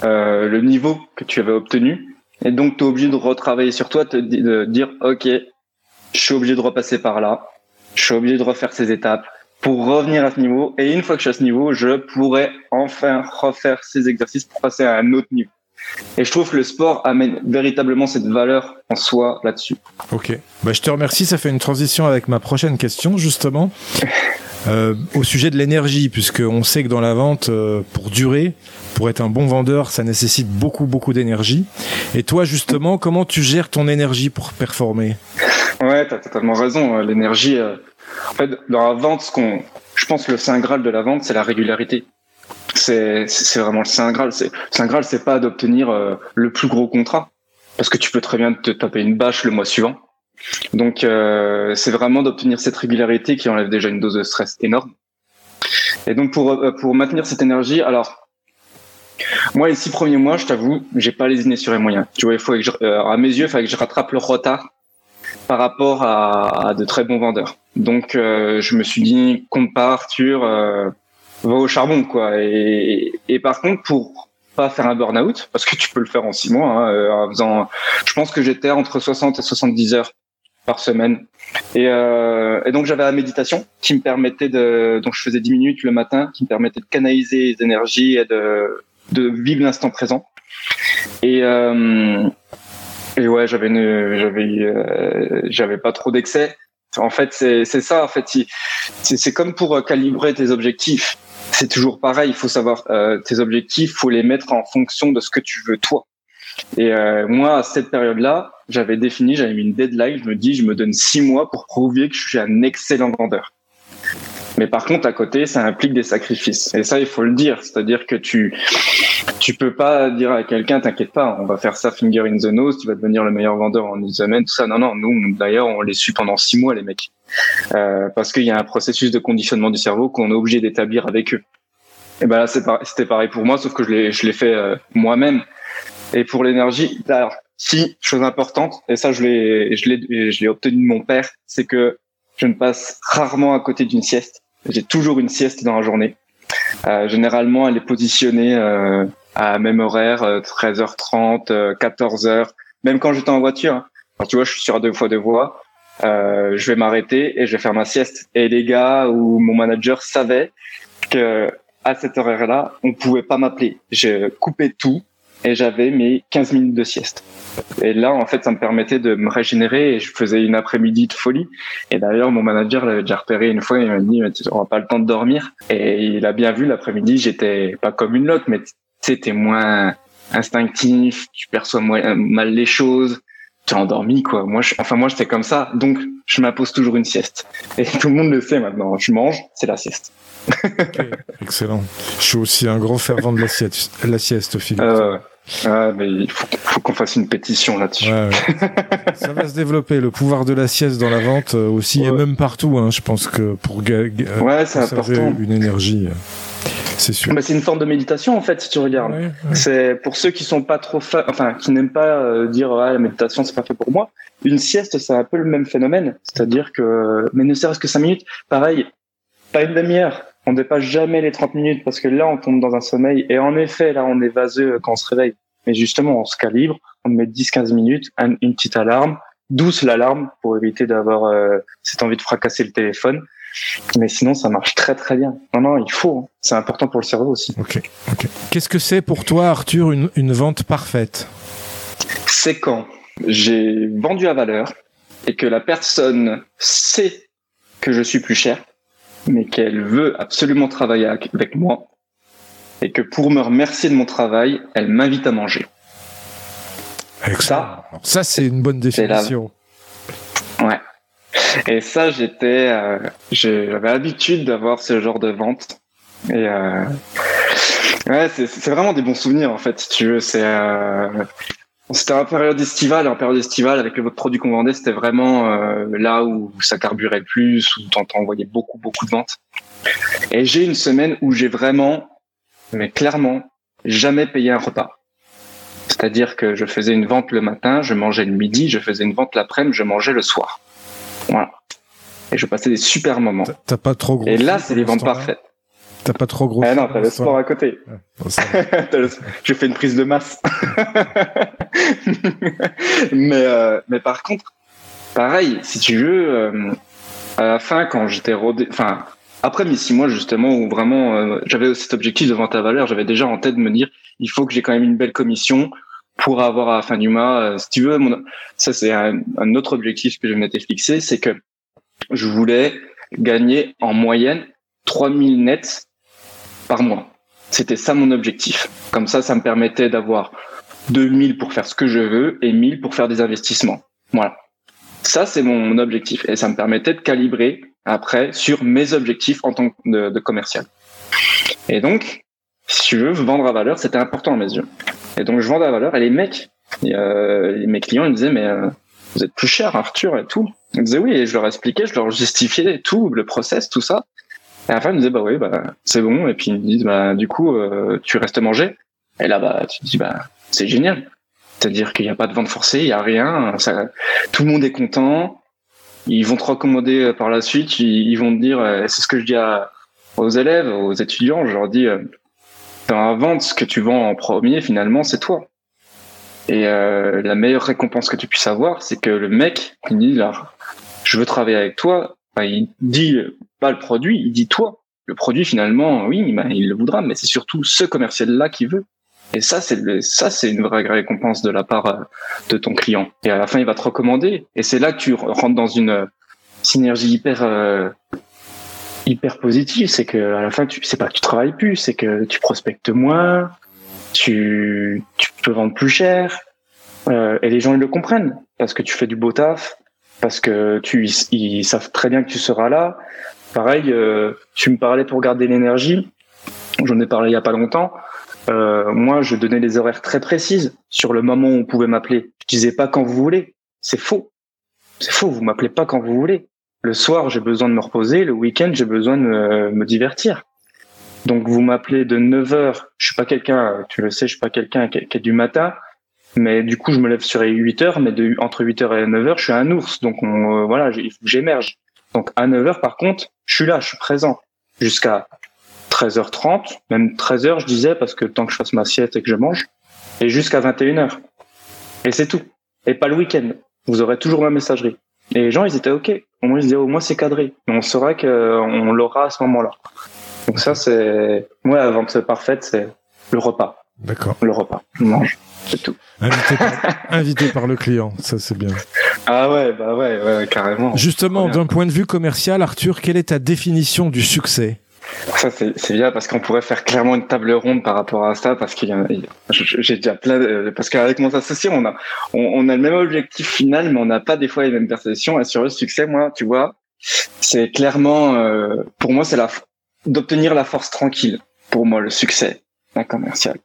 euh, le niveau que tu avais obtenu. Et donc, tu es obligé de retravailler sur toi, te, de dire, OK, je suis obligé de repasser par là, je suis obligé de refaire ces étapes pour revenir à ce niveau. Et une fois que je suis à ce niveau, je pourrais enfin refaire ces exercices pour passer à un autre niveau. Et je trouve que le sport amène véritablement cette valeur en soi là-dessus. Ok. Bah, je te remercie. Ça fait une transition avec ma prochaine question, justement. *laughs* Euh, au sujet de l'énergie, puisqu'on sait que dans la vente, euh, pour durer, pour être un bon vendeur, ça nécessite beaucoup, beaucoup d'énergie. Et toi, justement, comment tu gères ton énergie pour performer? Ouais, tu as totalement raison. Euh, l'énergie, en fait, dans la vente, ce qu'on, je pense que le saint graal de la vente, c'est la régularité. C'est, c'est vraiment le saint graal. C'est, le saint graal, c'est pas d'obtenir le plus gros contrat, parce que tu peux très bien te taper une bâche le mois suivant. Donc, euh, c'est vraiment d'obtenir cette régularité qui enlève déjà une dose de stress énorme. Et donc, pour, euh, pour maintenir cette énergie, alors, moi, les six premiers mois, je t'avoue, j'ai pas lésiné sur les moyens. Tu vois, il faut euh, à mes yeux, il fallait que je rattrape le retard par rapport à, de très bons vendeurs. Donc, je me suis dit, pas Arthur, va au charbon, et par contre, pour pas faire un burn-out, parce que tu peux le faire en six mois, hein, en faisant, je pense que j'étais entre 60 et 70 heures par semaine. Et, euh, et donc j'avais la méditation qui me permettait de, donc je faisais 10 minutes le matin, qui me permettait de canaliser les énergies et de, de vivre l'instant présent. Et, euh, et ouais, j'avais j'avais euh, j'avais pas trop d'excès. En fait, c'est ça. En fait, c'est comme pour calibrer tes objectifs. C'est toujours pareil. Il faut savoir euh, tes objectifs, faut les mettre en fonction de ce que tu veux toi. Et euh, moi, à cette période-là, j'avais défini, j'avais mis une deadline. Je me dis, je me donne six mois pour prouver que je suis un excellent vendeur. Mais par contre, à côté, ça implique des sacrifices. Et ça, il faut le dire. C'est-à-dire que tu, tu peux pas dire à quelqu'un, t'inquiète pas, on va faire ça finger in the nose, tu vas devenir le meilleur vendeur en une semaine, tout ça. Non, non, nous, d'ailleurs, on les suit pendant six mois, les mecs. Euh, parce qu'il y a un processus de conditionnement du cerveau qu'on est obligé d'établir avec eux. Et ben là, c'était pareil pour moi, sauf que je l'ai, fait euh, moi-même. Et pour l'énergie, alors, si, chose importante, et ça, je l'ai, je l'ai, je l'ai obtenu de mon père, c'est que je ne passe rarement à côté d'une sieste. J'ai toujours une sieste dans la journée. Euh, généralement, elle est positionnée euh, à même horaire, 13h30, 14h, même quand j'étais en voiture. Alors, tu vois, je suis sur deux fois deux voies. Euh, je vais m'arrêter et je vais faire ma sieste. Et les gars ou mon manager savaient que à cette horaire-là, on pouvait pas m'appeler. Je coupais tout et j'avais mes 15 minutes de sieste. Et là, en fait, ça me permettait de me régénérer et je faisais une après-midi de folie. Et d'ailleurs, mon manager l'avait déjà repéré une fois, il m'a dit, tu n'auras pas le temps de dormir. Et il a bien vu l'après-midi, j'étais pas comme une loque, mais c'était moins instinctif, tu perçois moins, mal les choses, tu es endormi, quoi. Moi, je, enfin, moi, j'étais comme ça. Donc, je m'impose toujours une sieste. Et tout le monde le sait maintenant. Je mange, c'est la sieste. *laughs* excellent. Je suis aussi un grand fervent de la sieste, la sieste Philippe. Euh, ah, mais il faut, qu'on fasse une pétition là-dessus. *laughs* ça va se développer, le pouvoir de la sieste dans la vente euh, aussi, et même partout. Hein, je pense que pour euh, ouais, conserver une énergie, euh, c'est sûr. Bah, c'est une forme de méditation en fait, si tu regardes. C'est pour ceux qui sont pas trop, enfin, qui n'aiment pas dire ah, la méditation c'est pas fait pour moi. Une sieste, c'est un peu le même phénomène, c'est-à-dire que, mais ne serait-ce que cinq minutes, pareil, pas une demi-heure, on dépasse jamais les 30 minutes parce que là, on tombe dans un sommeil. Et en effet, là, on est vaseux quand on se réveille. Mais justement, on se calibre, on met 10-15 minutes, une petite alarme, douce l'alarme pour éviter d'avoir euh, cette envie de fracasser le téléphone. Mais sinon, ça marche très très bien. Non, non, il faut. Hein. C'est important pour le cerveau aussi. Ok, ok. Qu'est-ce que c'est pour toi, Arthur, une, une vente parfaite? C'est quand j'ai vendu à valeur et que la personne sait que je suis plus cher mais qu'elle veut absolument travailler avec moi et que pour me remercier de mon travail, elle m'invite à manger. Ça, ça c'est une bonne définition. Ouais. Et ça, j'étais, euh, j'avais l'habitude d'avoir ce genre de vente. Et euh, ouais, c'est vraiment des bons souvenirs en fait. Si tu veux, c'est euh, c'était en période estivale. En période estivale, avec votre produit qu'on vendait, c'était vraiment euh, là où ça carburait le plus, où t'en envoyais beaucoup, beaucoup de ventes. Et j'ai une semaine où j'ai vraiment, mais clairement, jamais payé un repas. C'est-à-dire que je faisais une vente le matin, je mangeais le midi, je faisais une vente l'après-midi, je mangeais le soir. Voilà. Et je passais des super moments. T'as pas trop gros. Et là, c'est les ventes parfaites. T'as pas trop gros. Ah non, t'as le sport à côté. J'ai *laughs* fait une prise de masse. *laughs* mais, euh, mais par contre, pareil, si tu veux, euh, à la fin, quand j'étais rodé, enfin, après mes six mois, justement, où vraiment, euh, j'avais cet objectif de vente à valeur, j'avais déjà en tête de me dire, il faut que j'ai quand même une belle commission pour avoir à la fin du mois, si tu veux, mon... ça c'est un, un, autre objectif que je m'étais fixé, c'est que je voulais gagner en moyenne 3000 nets par mois. C'était ça mon objectif. Comme ça, ça me permettait d'avoir 2000 pour faire ce que je veux et 1000 pour faire des investissements. Voilà. Ça, c'est mon objectif. Et ça me permettait de calibrer après sur mes objectifs en tant que commercial. Et donc, si tu veux, vendre à valeur, c'était important à mes yeux. Et donc, je vends à valeur et les mecs, euh, mes clients, ils me disaient, mais euh, vous êtes plus cher, Arthur, et tout. Ils me disaient oui, et je leur expliquais, je leur justifiais tout, le process, tout ça. Et à la ils me disaient, bah oui, bah, c'est bon. Et puis, ils me disent, bah, du coup, euh, tu restes manger. Et là, bah, tu te dis, bah, c'est génial. C'est-à-dire qu'il n'y a pas de vente forcée, il n'y a rien. Tout le monde est content. Ils vont te recommander euh, par la suite. Ils, vont te dire, euh, c'est ce que je dis aux élèves, aux étudiants. Je leur dis, dans la vente, ce que tu vends en premier, finalement, c'est toi. Et la meilleure récompense que tu puisses avoir, c'est que le mec, il dit, là, je veux travailler avec toi. Il dit pas le produit, il dit toi. Le produit, finalement, oui, il le voudra, mais c'est surtout ce commercial-là qui veut. Et ça, c'est ça, c'est une vraie récompense de la part euh, de ton client. Et à la fin, il va te recommander. Et c'est là que tu rentres dans une euh, synergie hyper euh, hyper positive. C'est que à la fin, tu c'est pas que tu travailles plus, c'est que tu prospectes moins, tu tu peux vendre plus cher. et les gens ils le comprennent parce que tu fais du beau taf, parce que tu ils, savent très bien que tu seras là. Pareil, tu me parlais pour garder l'énergie. J'en ai parlé il y a pas longtemps. Euh, moi, je donnais des horaires très précises sur le moment où on pouvait m'appeler. Je disais pas quand vous voulez. C'est faux. C'est faux. Vous m'appelez pas quand vous voulez. Le soir, j'ai besoin de me reposer. Le week-end, j'ai besoin de me, divertir. Donc, vous m'appelez de 9 heures. Je suis pas quelqu'un, tu le sais, je suis pas quelqu'un qui, est du matin. Mais du coup, je me lève sur 8 heures, mais entre 8 heures et 9 heures, je suis un ours. Donc, on, euh, voilà, il faut que j'émerge. Donc, à 9 heures, par contre, je suis là, je suis présent. Jusqu'à 13h30, même 13h je disais, parce que temps que je fasse ma assiette et que je mange, et jusqu'à 21h. Et c'est tout. Et pas le week-end. Vous aurez toujours ma messagerie. Et les gens, ils étaient OK. Au moins, ils disaient, au moins, c'est cadré. Mais on saura qu'on l'aura à ce moment-là. Donc ça, c'est... Moi, la vente parfaite, c'est le repas. D'accord. Le repas. On mange. C'est tout. Invité par, *laughs* invité par, le client, ça c'est bien. Ah ouais, bah ouais, ouais carrément. Justement, d'un point de vue commercial, Arthur, quelle est ta définition du succès? Ça, c'est bien parce qu'on pourrait faire clairement une table ronde par rapport à ça parce qu'il y a, j'ai déjà plein de, parce qu'avec mon associé, on a, on, a le même objectif final, mais on n'a pas des fois les mêmes perceptions. Et sur le succès, moi, tu vois, c'est clairement, euh, pour moi, c'est la, d'obtenir la force tranquille. Pour moi, le succès d'un commercial.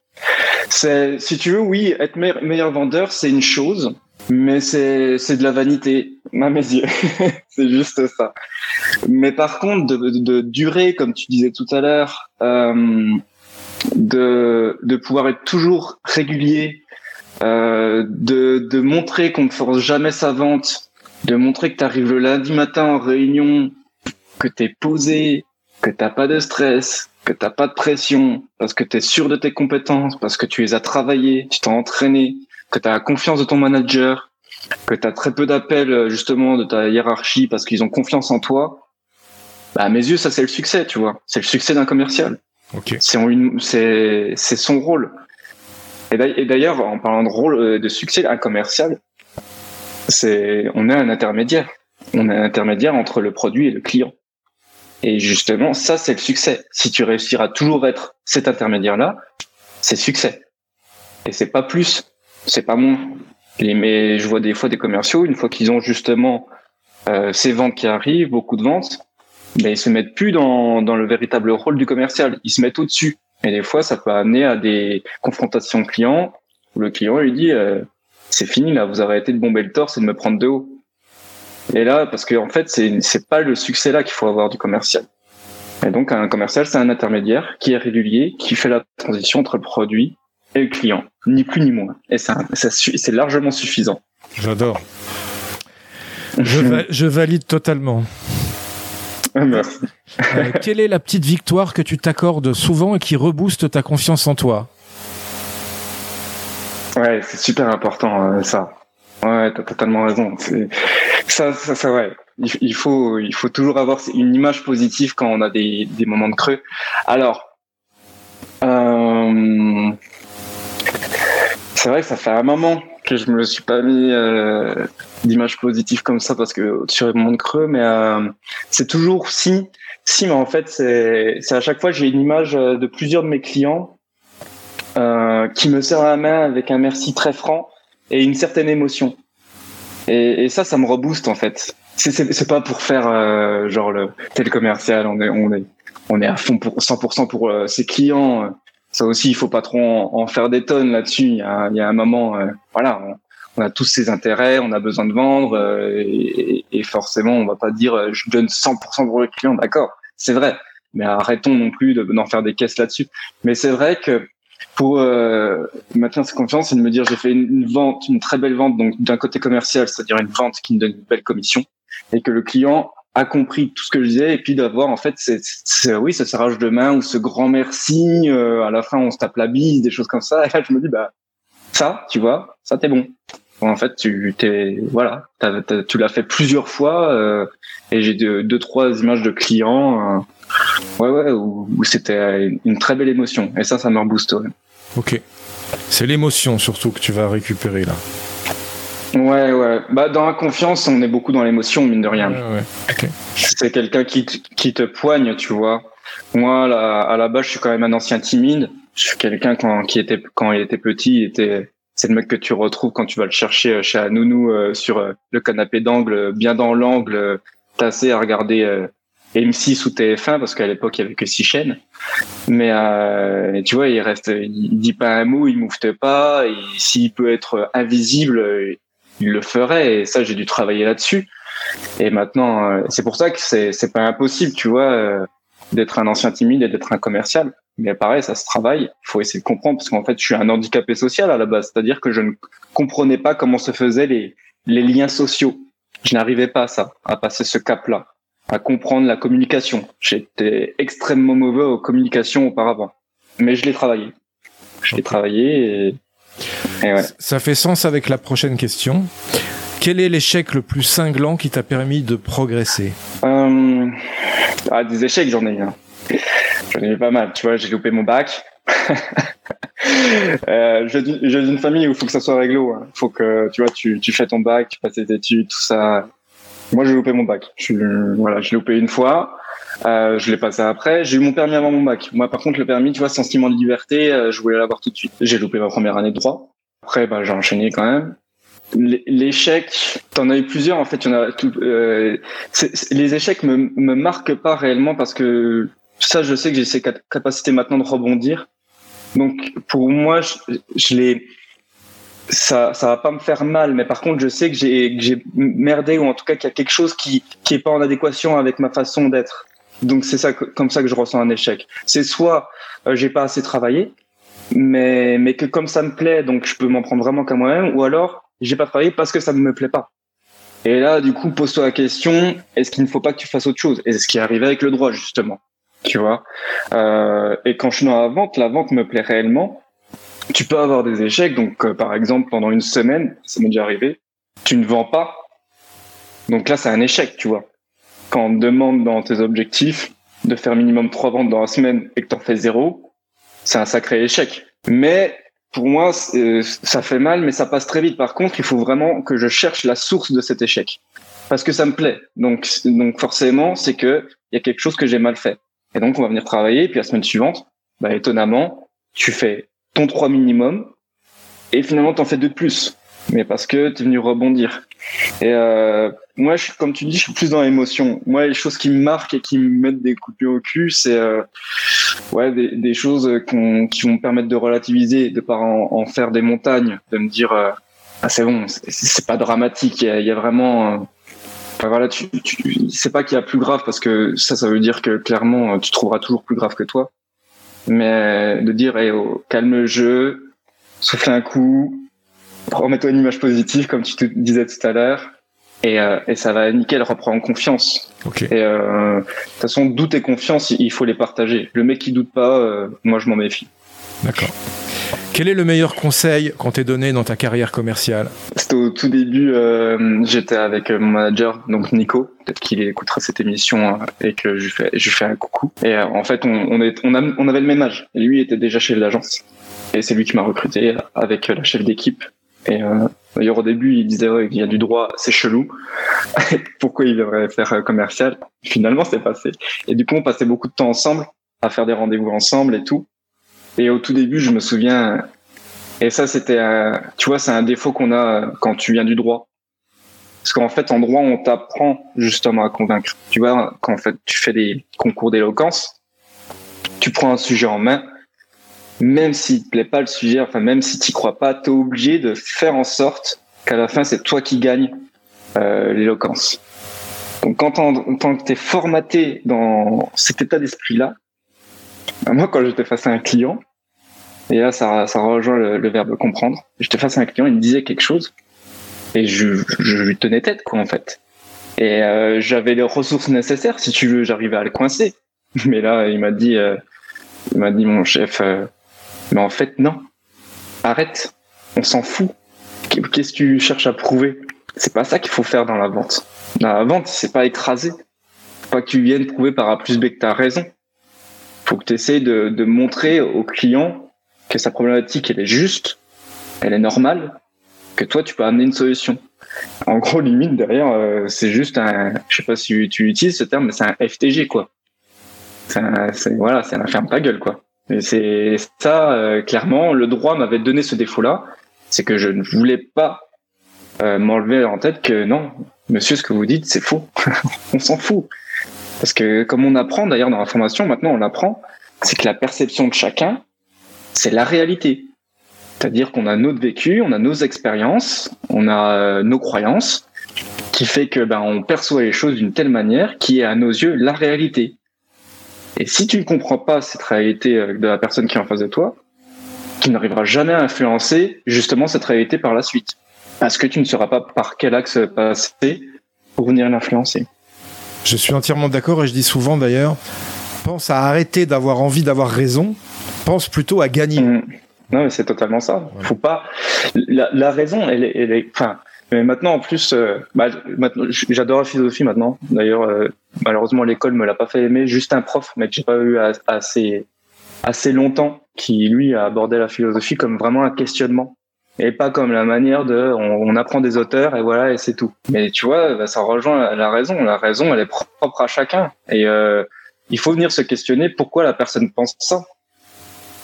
Si tu veux, oui, être meilleur vendeur, c'est une chose mais c'est c'est de la vanité à mes yeux. *laughs* C'est juste ça. Mais par contre de, de, durer comme tu disais tout à l'heure euh, de de pouvoir être toujours régulier euh, de de montrer qu'on ne force jamais sa vente de montrer que tu arrives le lundi matin en réunion que tu es posé que t'as pas de stress que t'as pas de pression parce que tu es sûr de tes compétences parce que tu les as travaillées tu t'es entraîné que tu as la confiance de ton manager, que tu as très peu d'appels euh, justement de ta hiérarchie parce qu'ils ont confiance en toi, bah, à mes yeux, ça c'est le succès, tu vois. C'est le succès d'un commercial. Okay. C'est c'est son rôle. Et d'ailleurs, en parlant de rôle euh, de succès, un commercial, c'est on est un intermédiaire. On est un intermédiaire entre le produit et le client. Et justement, ça c'est le succès. Si tu réussiras toujours à être cet intermédiaire-là, c'est succès. Et c'est pas plus c'est pas moins. mais je vois des fois des commerciaux, une fois qu'ils ont justement euh, ces ventes qui arrivent, beaucoup de ventes, mais ils se mettent plus dans, dans le véritable rôle du commercial. Ils se mettent au-dessus. Et des fois, ça peut amener à des confrontations clients où le client lui dit euh, c'est fini là, vous arrêté de bomber le torse et de me prendre de haut. Et là, parce que en fait, c'est pas le succès là qu'il faut avoir du commercial. Et donc, un commercial, c'est un intermédiaire qui est régulier, qui fait la transition entre le produit et le client, ni plus ni moins. Et c'est largement suffisant. J'adore. *laughs* Je, je valide totalement. Merci. Euh, quelle est la petite victoire que tu t'accordes souvent et qui rebooste ta confiance en toi? Ouais, c'est super important euh, ça. Ouais, t'as totalement raison. Ça, ça, ça, ouais. Il, faut, il faut toujours avoir une image positive quand on a des, des moments de creux. Alors, euh, c'est vrai que ça fait un moment que je me suis pas mis euh, d'image positive comme ça parce que sur les moments de creux, mais euh, c'est toujours si, si, mais en fait, c'est, à chaque fois j'ai une image de plusieurs de mes clients euh, qui me serrent la main avec un merci très franc et une certaine émotion. Et, et ça, ça me rebooste en fait. C'est, pas pour faire euh, genre le tel commercial, on est on est on est à fond pour 100% pour euh, ses clients. Ça aussi, il faut pas trop en, faire des tonnes là-dessus. Il il y a un moment, euh, voilà, on, a tous ses intérêts, on a besoin de vendre euh, et, et, forcément, on va pas dire je donne 100% pour le client, d'accord, c'est vrai. Mais arrêtons non plus d'en faire des caisses là-dessus. Mais c'est vrai que pour euh, maintenir sa confiance et de me dire j'ai fait une, vente, une très belle vente, donc d'un côté commercial, c'est-à-dire une vente qui me donne une belle commission, et que le client a compris tout ce que je disais, et puis d'avoir en fait, c'est, oui, ce serrage de main ou ce grand merci, euh, à la fin on se tape la bise, des choses comme ça, et là je me dis bah ça, tu vois, ça t'es bon. En fait, tu t'es voilà, tu l'as fait plusieurs fois, euh, et j'ai deux, deux, trois images de clients. Euh, ouais, ouais, où, c'était une très belle émotion. Et ça, ça me rebooste. Ok. C'est l'émotion surtout que tu vas récupérer là. Ouais, ouais. Bah, dans la confiance, on est beaucoup dans l'émotion, mine de rien. Ouais, ouais. C'est quelqu'un qui, qui te poigne, tu vois. Moi, là, à la base, je suis quand même un ancien timide. Je suis quelqu'un quand, qui était, quand il était petit, il était, c'est le mec que tu retrouves quand tu vas le chercher euh, chez Nounou euh, sur euh, le canapé d'angle, bien dans l'angle, tassé à regarder M6 ou TF1 parce qu'à l'époque il y avait que six chaînes. Mais euh, tu vois, il reste, il dit pas un mot, il moufte pas. Et s'il peut être invisible, il le ferait. Et ça, j'ai dû travailler là-dessus. Et maintenant, euh, c'est pour ça que c'est c'est pas impossible, tu vois, euh, d'être un ancien timide et d'être un commercial. Mais pareil, ça se travaille. Il faut essayer de comprendre parce qu'en fait, je suis un handicapé social à la base, c'est-à-dire que je ne comprenais pas comment se faisaient les les liens sociaux. Je n'arrivais pas à ça, à passer ce cap-là à comprendre la communication. J'étais extrêmement mauvais aux communications auparavant, mais je l'ai travaillé. Je l'ai travaillé et, ouais. Ça fait sens avec la prochaine question. Quel est l'échec le plus cinglant qui t'a permis de progresser euh... ah, Des échecs, j'en ai eu. Hein. J'en ai eu pas mal. Tu vois, j'ai loupé mon bac. *laughs* euh, je d'une famille où il faut que ça soit réglo. Il hein. faut que tu vois, tu, tu fais ton bac, tu passes tes études, tout ça. Moi, j'ai loupé mon bac. Je, voilà, je l'ai loupé une fois. Euh, je l'ai passé après. J'ai eu mon permis avant mon bac. Moi, par contre, le permis, tu vois, sentiment de liberté, euh, je voulais l'avoir tout de suite. J'ai loupé ma première année de droit. Après, bah, j'ai enchaîné quand même. L'échec, t'en as eu plusieurs en fait. Y en a euh, les échecs me me marquent pas réellement parce que ça, je sais que j'ai ces capacités maintenant de rebondir. Donc pour moi, je, je les ça ça va pas me faire mal mais par contre je sais que j'ai j'ai merdé ou en tout cas qu'il y a quelque chose qui qui est pas en adéquation avec ma façon d'être. Donc c'est ça comme ça que je ressens un échec. C'est soit euh, j'ai pas assez travaillé mais mais que comme ça me plaît donc je peux m'en prendre vraiment qu'à moi-même ou alors j'ai pas travaillé parce que ça ne me plaît pas. Et là du coup pose-toi la question est-ce qu'il ne faut pas que tu fasses autre chose? Et ce qui est arrivé avec le droit justement. Tu vois? Euh, et quand je suis dans la vente la vente me plaît réellement tu peux avoir des échecs. Donc, euh, par exemple, pendant une semaine, ça m'est déjà arrivé, tu ne vends pas. Donc là, c'est un échec, tu vois. Quand on te demande dans tes objectifs de faire minimum trois ventes dans la semaine et que t'en fais zéro, c'est un sacré échec. Mais pour moi, ça fait mal, mais ça passe très vite. Par contre, il faut vraiment que je cherche la source de cet échec. Parce que ça me plaît. Donc, donc forcément, c'est que il y a quelque chose que j'ai mal fait. Et donc, on va venir travailler. Puis la semaine suivante, bah, étonnamment, tu fais ton 3 minimum et finalement t'en fais deux de plus. mais parce que tu es venu rebondir. Et euh, moi, je, comme tu dis, je suis plus dans l'émotion. Moi, les choses qui me marquent et qui me mettent des pied au cul, c'est euh, ouais des, choses qui vont me permettre de relativiser, de pas en, faire des montagnes, de me dire euh, ah c'est bon, c'est pas dramatique. Il y a, vraiment Enfin, voilà, tu, tu c'est pas qu'il y a plus grave parce que ça, ça veut dire que clairement, tu trouveras toujours plus grave que toi. Mais de dire, hey, oh, calme le jeu, souffle un coup, remets-toi une image positive, comme tu te disais tout à l'heure, et, euh, et, ça va nickel, reprend confiance. Et euh, de toute façon, doute et confiance, il faut les partager. Le mec qui doute pas, euh, moi je m'en méfie. D'accord. Quel est le meilleur conseil qu'on t'ait donné dans ta carrière commerciale C'était au tout début, euh, j'étais avec mon manager, donc Nico, peut-être qu'il écoutera cette émission et que je lui fais, je fais un coucou. Et en fait, on, est, on, a, on avait le même. Et lui était déjà chez l'agence. Et c'est lui qui m'a recruté avec la chef d'équipe et euh, d'ailleurs au début il disait ouais, il y a du droit, c'est chelou. *laughs* Pourquoi il devrait faire euh, commercial? Finalement c'est passé. Et du coup on passait beaucoup de temps ensemble à faire des rendez-vous ensemble et tout. Et au tout début je me souviens et ça c'était tu vois c'est un défaut qu'on a quand tu viens du droit. Parce qu'en fait en droit on t'apprend justement à convaincre. Tu vois quand en fait tu fais des concours d'éloquence, tu prends un sujet en main même s'il te plaît pas le sujet, enfin même si tu crois pas, tu es obligé de faire en sorte qu'à la fin c'est toi qui gagne euh, l'éloquence. Donc quand tu es formaté dans cet état d'esprit-là, moi quand j'étais face à un client, et là ça, rejoint le, verbe comprendre, j'étais face à un client, il me disait quelque chose, et je, je lui tenais tête quoi en fait. Et euh, j'avais les ressources nécessaires, si tu veux, j'arrivais à le coincer. *laughs* Mais là, il m'a dit, euh, il m'a dit mon chef, euh, mais en fait, non. Arrête. On s'en fout. Qu'est-ce que tu cherches à prouver? C'est pas ça qu'il faut faire dans la vente. Dans la vente, c'est pas écraser. Faut pas que tu viennes prouver par A plus B que tu as raison. Faut que tu essaies de, de montrer au client que sa problématique, elle est juste, elle est normale, que toi, tu peux amener une solution. En gros, limite, derrière, euh, c'est juste un, je sais pas si tu utilises ce terme, mais c'est un FTG, quoi. C'est voilà, c'est un ferme ta gueule, quoi. Et c'est ça, euh, clairement, le droit m'avait donné ce défaut-là, c'est que je ne voulais pas euh, m'enlever en tête que non, monsieur, ce que vous dites, c'est faux. *laughs* on s'en fout. Parce que comme on apprend d'ailleurs dans la formation, maintenant on apprend, c'est que la perception de chacun, c'est la réalité. C'est-à-dire qu'on a notre vécu, on a nos expériences, on a euh, nos croyances, qui fait que ben perçoit les choses d'une telle manière qui est à nos yeux la réalité. Et si tu ne comprends pas cette réalité euh, de la personne qui est en face de toi, tu n'arriveras jamais à influencer justement cette réalité par la suite. Parce que tu ne sauras pas par quel axe passer pour venir l'influencer. Je suis entièrement d'accord et je dis souvent d'ailleurs, pense à arrêter d'avoir envie d'avoir raison, pense plutôt à gagner. Mmh. Non, mais c'est totalement ça. Faut pas. La, raison, elle est, elle est, enfin, mais maintenant, en plus, euh, bah, j'adore la philosophie maintenant. D'ailleurs, euh, malheureusement, l'école me l'a pas fait aimer. Juste un prof, mais que j'ai pas eu assez assez longtemps, qui lui a abordé la philosophie comme vraiment un questionnement et pas comme la manière de on, apprend des auteurs et voilà et c'est tout. Mais tu vois, bah, ça rejoint la, raison. La raison, elle est propre à chacun et euh, il faut venir se questionner pourquoi la personne pense ça.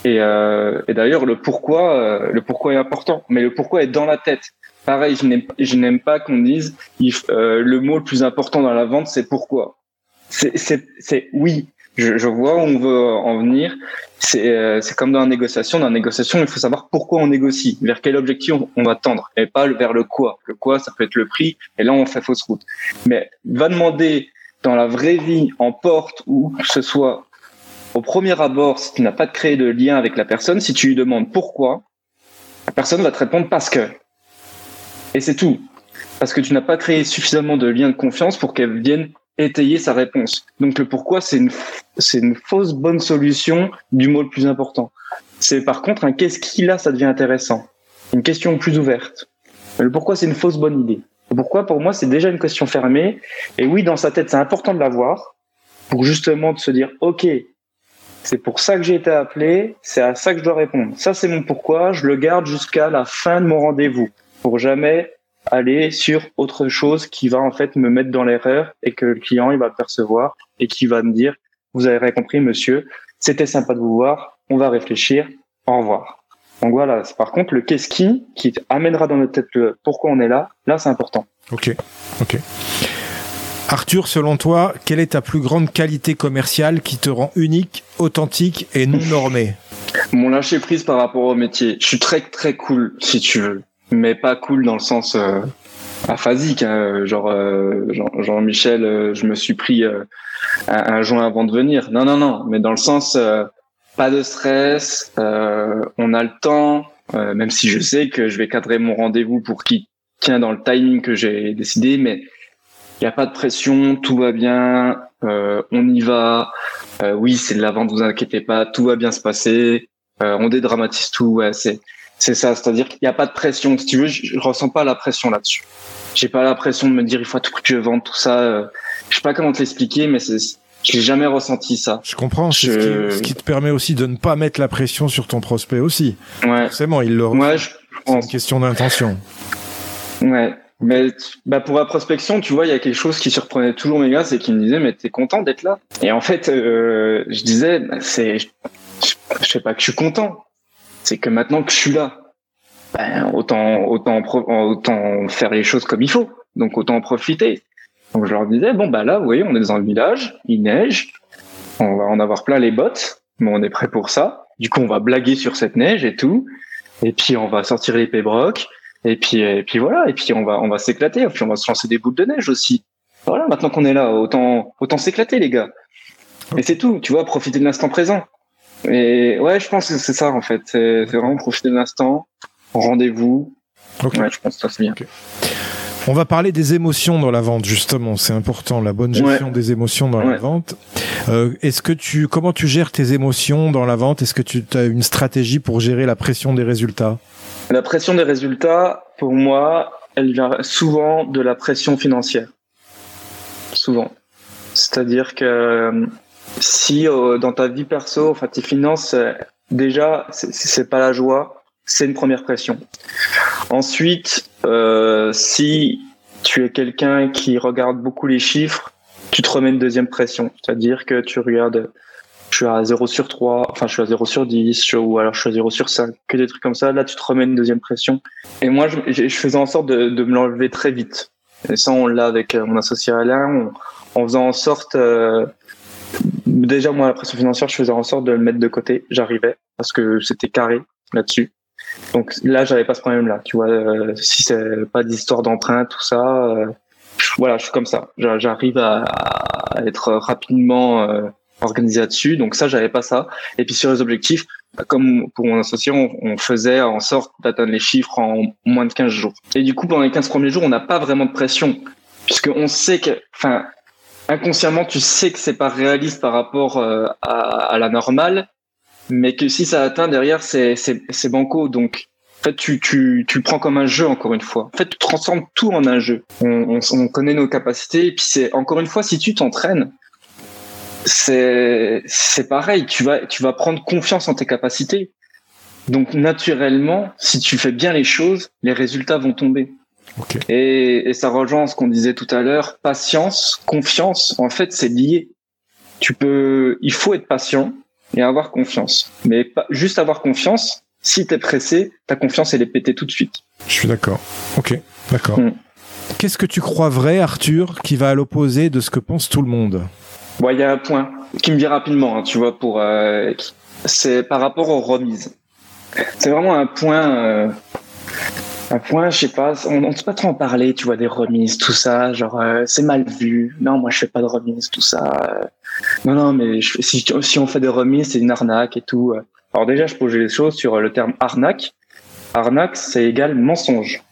Et, euh, et d'ailleurs, le pourquoi, euh, le pourquoi est important, mais le pourquoi est dans la tête. Pareil, je n'aime pas qu'on dise euh, le mot le plus important dans la vente, c'est pourquoi. C'est oui, je, je, vois où on veut en venir. C'est euh, comme dans la négociation. Dans la négociation, il faut savoir pourquoi on négocie, vers quel objectif on, va tendre, et pas vers le quoi. Le quoi, ça peut être le prix, et là on fait fausse route. Mais va demander dans la vraie vie, en porte ou que ce soit au premier abord, si tu n'as pas créé de lien avec la personne, si tu lui demandes pourquoi, la personne va te répondre parce que. Et c'est tout. Parce que tu n'as pas créé suffisamment de liens de confiance pour qu'elle vienne étayer sa réponse. Donc le pourquoi, c'est une, c'est une fausse bonne solution du mot le plus important. C'est par contre un qu'est-ce qu'il a, ça devient intéressant. Une question plus ouverte. Le pourquoi, c'est une fausse bonne idée. Le pourquoi, pour moi, c'est déjà une question fermée. Et oui, dans sa tête, c'est important de l'avoir pour justement de se dire, OK, c'est pour ça que j'ai été appelé, c'est à ça que je dois répondre. Ça, c'est mon pourquoi, je le garde jusqu'à la fin de mon rendez-vous pour jamais aller sur autre chose qui va en fait me mettre dans l'erreur et que le client il va percevoir et qui va me dire vous avez compris monsieur. C'était sympa de vous voir. On va réfléchir. Au revoir Donc voilà, par contre, le qu'est-ce qui, qui amènera dans notre tête le pourquoi on est là, là, c'est important. Ok, ok. Arthur, selon toi, quelle est ta plus grande qualité commerciale qui te rend unique, authentique et non normé Mon lâcher prise par rapport au métier. Je suis très très cool, si tu veux, mais pas cool dans le sens euh, aphasique. Hein. Genre euh, Jean-Michel, euh, je me suis pris un, un, joint avant de venir. Non, non, non, mais dans le sens pas de stress, on a le temps, même si je sais que je vais cadrer mon rendez-vous pour qui tient dans le timing que j'ai décidé, mais il n'y a pas de pression, tout va bien, euh, on y va. Euh, oui, c'est de la vente, vous inquiétez pas, tout va bien se passer. Euh, on dédramatise tout, ouais, c'est c'est ça. C'est-à-dire qu'il n'y a pas de pression. Si tu veux, je, je ressens pas la pression là-dessus. J'ai pas la pression de me dire il faut tout que je vende tout ça. Euh, je sais pas comment te l'expliquer, mais c'est j'ai jamais ressenti ça. Je comprends. C'est ce, qui, te permet aussi de ne pas mettre la pression sur ton prospect aussi. Ouais. Forcément, il le. Ouais, je C'est une question d'intention. Ouais. Mais bah pour la prospection, tu vois, il y a quelque chose qui surprenait toujours mes gars, c'est qu'ils me disaient mais t'es content d'être là? Et en fait, euh, je disais bah, c'est, je, sais pas que je suis content, c'est que maintenant que je suis là, ben, autant autant faire les choses comme il faut, donc autant en profiter. Donc je leur disais bon bah là, vous voyez, on est dans le village, il neige, on va en avoir plein les bottes, mais on est prêt pour ça. Du coup, on va blaguer sur cette neige et tout, et puis on va sortir les pébrocs et puis, et puis voilà. Et puis on va, on va s'éclater. Et puis on va se lancer des boules de neige aussi. Voilà. Maintenant qu'on est là, autant, autant s'éclater, les gars. Et c'est tout. Tu vois, profiter de l'instant présent. Et ouais, je pense que c'est ça en fait. C'est vraiment profiter de l'instant. Rendez-vous. Ouais, je pense que ça c'est bien. On va parler des émotions dans la vente justement, c'est important, la bonne gestion des émotions dans la vente. Euh, est-ce que tu, comment tu gères tes émotions dans la vente? Est-ce que tu as une stratégie pour gérer la pression des résultats? La pression des résultats, pour moi, elle vient souvent de la pression financière. Souvent. C'est-à-dire que euh, si euh, dans ta vie perso, enfin tes finances, euh, déjà, c'est pas la joie, c'est une première pression. Ensuite, si tu es quelqu'un qui regarde beaucoup les chiffres, tu te remets une deuxième pression. C'est-à-dire que tu regardes je suis à 0 sur 3, enfin je suis à 0 sur 10, ou alors je suis à 0 sur 5, que des trucs comme ça. Là, tu te remets une deuxième pression. Et moi, je, je faisais en sorte de, de me l'enlever très vite. Et ça, on l'a avec euh, mon associé Alain, on, en faisant en sorte... Euh, déjà, moi, la pression financière, je faisais en sorte de le mettre de côté. J'arrivais, parce que c'était carré là-dessus. Donc là, j'avais pas ce problème-là. Tu vois, euh, si c'est pas d'histoire d'emprunt, tout ça... Euh, voilà, je suis comme ça. J'arrive à, être rapidement organisé là-dessus. Donc ça, j'avais pas ça. Et puis sur les objectifs, bah, comme pour mon associé, on, faisait en sorte d'atteindre les chiffres en moins de 15 jours. Et du coup, pendant les 15 premiers jours, on n'a pas vraiment de pression, puisqu'on sait que, enfin, inconsciemment, tu sais que c'est pas réaliste par rapport euh, à, la normale, mais que si ça atteint derrière, c'est c'est banco. Donc en fait, tu, tu, tu prends comme un jeu, encore une fois. En fait, tu transformes tout en un jeu. On, on, on connaît nos capacités. Et puis, c'est encore une fois, si tu t'entraînes, c'est c'est pareil. Tu vas tu vas prendre confiance en tes capacités. Donc naturellement, si tu fais bien les choses, les résultats vont tomber. Et, et ça rejoint ce qu'on disait tout à l'heure. Patience, confiance. En fait, c'est lié. Tu peux, il faut être patient et avoir confiance. Mais pas juste avoir confiance. Si t'es pressé, ta confiance elle est pétée tout de suite. Je suis d'accord. Ok, d'accord. Hmm. Qu'est-ce que tu crois vrai, Arthur, qui va à l'opposé de ce que pense tout le monde? Bon, il y a un point qui me vient rapidement, hein, tu vois, pour euh, c'est par rapport aux remises. C'est vraiment un point, euh, un point, je sais pas, on ne sait pas trop en parler, tu vois, des remises, tout ça, genre euh, c'est mal vu. Non, moi je fais pas de remises, tout ça. non, non, mais si, si on fait des remises, c'est une arnaque et tout. Alors déjà, je posais les choses sur le terme arnaque. Arnaque, c'est égal mensonge.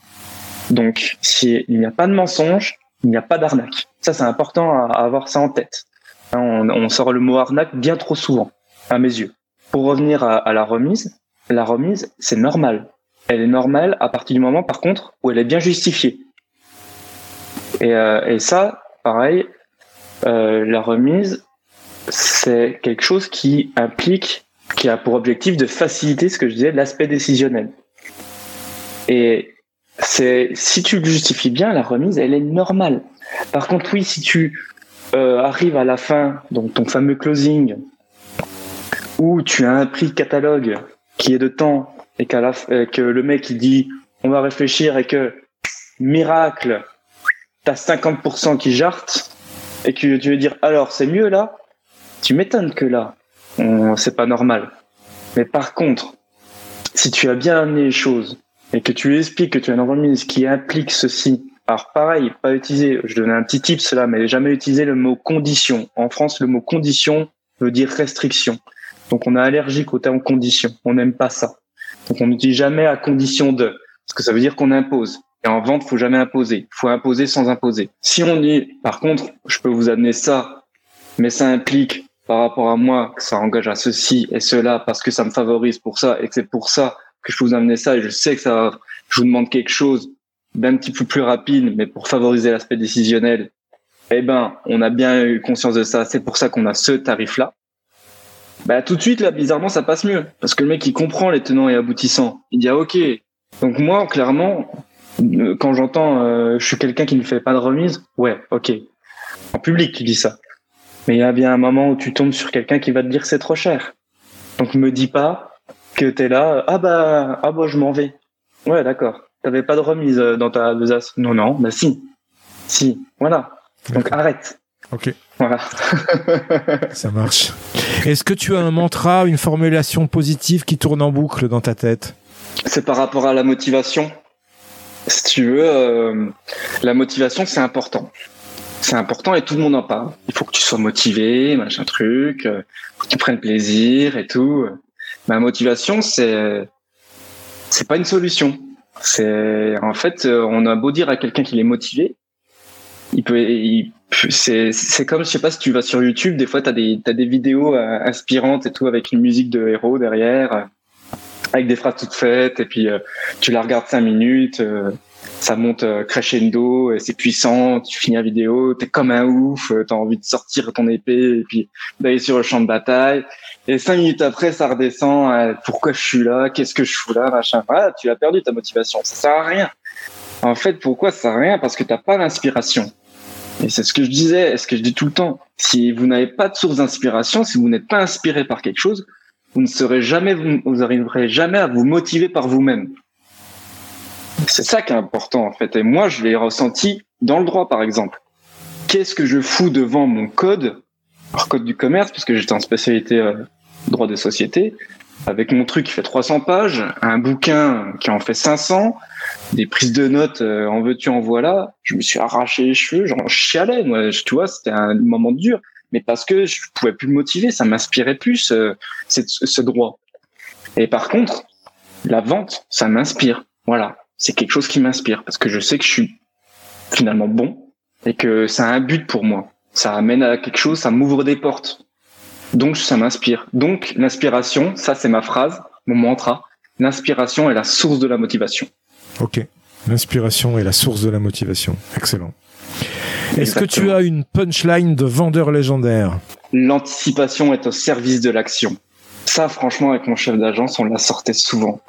Donc, s'il n'y a pas de mensonge, il n'y a pas d'arnaque. Ça, c'est important à avoir ça en tête. Hein, on, sort le mot arnaque bien trop souvent, à mes yeux. Pour revenir à, la remise, la remise, c'est normal. Elle est normale à partir du moment, par contre, où elle est bien justifiée. Et, euh, ça, pareil, euh, la remise, c'est quelque chose qui implique, qui a pour objectif de faciliter ce que je disais, l'aspect décisionnel. Et c'est si tu le justifies bien, la remise, elle est normale. Par contre, oui, si tu euh, arrive à la fin, donc ton fameux closing, où tu as un prix catalogue qu'il y ait de temps et qu'à la, euh, que le mec il dit on va réfléchir et que miracle, t'as 50% qui jartent et que tu veux dire alors c'est mieux là, tu m'étonnes que là, c'est pas normal. Mais par contre, si tu as bien amené les choses et que tu expliques que tu as une entreprise qui implique ceci, alors pareil, pas utiliser, je donnais un petit tip cela, mais jamais utiliser le mot condition. En France, le mot condition veut dire restriction. Donc on est allergique au terme condition. On n'aime pas ça. Donc on ne dit jamais à condition de, parce que ça veut dire qu'on impose. Et en vente, faut jamais imposer. Faut imposer sans imposer. Si on dit, par contre, je peux vous amener ça, mais ça implique par rapport à moi que ça engage à ceci et cela parce que ça me favorise pour ça et que c'est pour ça que je peux vous amener ça et je sais que ça, je vous demande quelque chose d'un petit peu plus rapide, mais pour favoriser l'aspect décisionnel, eh ben, on a bien eu conscience de ça. C'est pour ça qu'on a ce tarif-là. Bah, tout de suite, là, bizarrement, ça passe mieux. Parce que le mec, il comprend les tenants et aboutissants. Il dit, ah, ok. Donc, moi, clairement, euh, quand j'entends, euh, je suis quelqu'un qui ne fait pas de remise, ouais, ok. En public, tu dis ça. Mais il y a bien un moment où tu tombes sur quelqu'un qui va te dire c'est trop cher. Donc, me dis pas que t'es là, ah bah, ah bah, je m'en vais. Ouais, d'accord. T'avais pas de remise euh, dans ta besace. Non, non, bah si. Si. Voilà. Donc, arrête. Ok. Voilà. *laughs* Ça marche. Est-ce que tu as un mantra, une formulation positive qui tourne en boucle dans ta tête? C'est par rapport à la motivation. Si tu veux, euh, la motivation, c'est important. C'est important et tout le monde en parle. Il faut que tu sois motivé, machin truc, euh, que tu prennes plaisir et tout. Ma motivation, c'est c'est pas une solution. C'est en fait, euh, on a beau dire à quelqu'un qu'il est motivé, il peut, c'est comme je sais pas si tu vas sur YouTube, des fois t'as des t'as des vidéos euh, inspirantes et tout avec une musique de héros derrière, euh, avec des phrases toutes faites et puis tu la regardes cinq minutes, ça monte crescendo et c'est puissant, tu finis la vidéo, t'es comme un ouf, t'as envie de sortir ton épée et puis d'aller sur le champ de bataille et cinq minutes après, ça redescend. Euh, pourquoi je suis là Qu'est-ce que je fous là Machin. Ah, tu as perdu ta motivation. Ça sert à rien. En fait, pourquoi ça sert à rien? Parce que t'as pas d'inspiration. Et c'est ce que je disais, ce que je dis tout le temps. Si vous n'avez pas de source d'inspiration, si vous n'êtes pas inspiré par quelque chose, vous ne serez jamais, vous, vous arriverez jamais à vous motiver par vous-même. C'est ça qui est important en fait. Et moi, je l'ai ressenti dans le droit, par exemple. Qu'est-ce que je fous devant mon code par code du commerce, puisque j'étais en spécialité euh, droit des sociétés, avec mon truc qui fait 300 pages, un bouquin qui en fait 500, des prises de notes euh, en veux-tu en voilà, je me suis arraché les cheveux, j'en chialais, moi, tu vois, c'était un moment dur, mais parce que je pouvais plus me motiver, ça m'inspirait plus euh, ce droit. Et par contre, la vente, ça m'inspire. Voilà, c'est quelque chose qui m'inspire parce que je sais que je suis finalement bon et que ça a un but pour moi ça amène à quelque chose, ça m'ouvre des portes. Donc ça m'inspire. Donc l'inspiration, ça c'est ma phrase, mon mantra. L'inspiration est la source de la motivation. Ok. L'inspiration est la source de la motivation. Excellent. Est-ce que tu as une punchline de vendeur légendaire? L'anticipation est au service de l'action. Ça, franchement, avec mon chef d'agence, on la sortait souvent.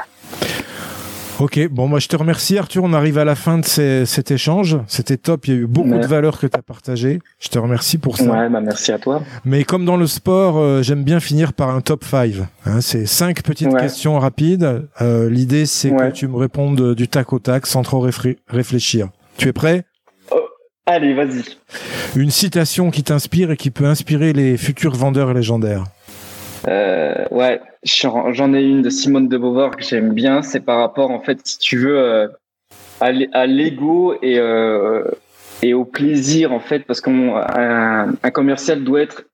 Ok, bon, moi je te remercie Arthur. On arrive à la fin de cet échange. C'était top. Il y a eu beaucoup de valeurs que tu as partagées. Je te remercie pour ça. Ouais, bah merci à toi. Mais comme dans le sport, euh, j'aime bien finir par un top 5. Hein, c'est cinq petites questions rapides. Euh, l'idée, c'est que tu me répondes du tac au tac sans trop réfléchir. Tu es prêt? Oh, Allez, vas-y. Une citation qui t'inspire et qui peut inspirer les futurs vendeurs légendaires. Euh, ouais, j'en ai une de Simone de Beauvoir que j'aime bien. C'est par rapport, en fait, si tu veux, euh, à l'ego et euh, et au plaisir, en fait, parce qu'un un commercial doit être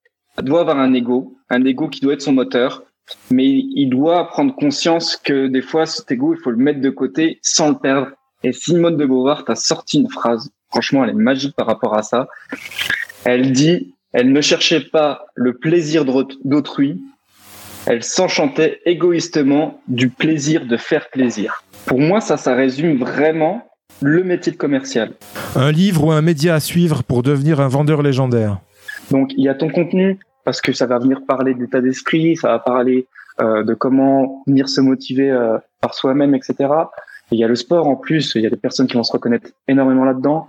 doit avoir un ego, un ego qui doit être son moteur, mais il doit prendre conscience que des fois, cet ego, il faut le mettre de côté sans le perdre. Et Simone de Beauvoir t'a sorti une phrase. Franchement, elle est magique par rapport à ça. Elle dit, elle ne cherchait pas le plaisir d'autrui, elle s'enchantait égoïstement du plaisir de faire plaisir. Pour moi, ça, ça résume vraiment le métier de commercial. Un livre ou un média à suivre pour devenir un vendeur légendaire. Donc, il y a ton contenu, parce que ça va venir parler d'état d'esprit, ça va parler euh, de comment venir se motiver euh, par soi-même, etc. il y a le sport en plus, il y a des personnes qui vont se reconnaître énormément là-dedans.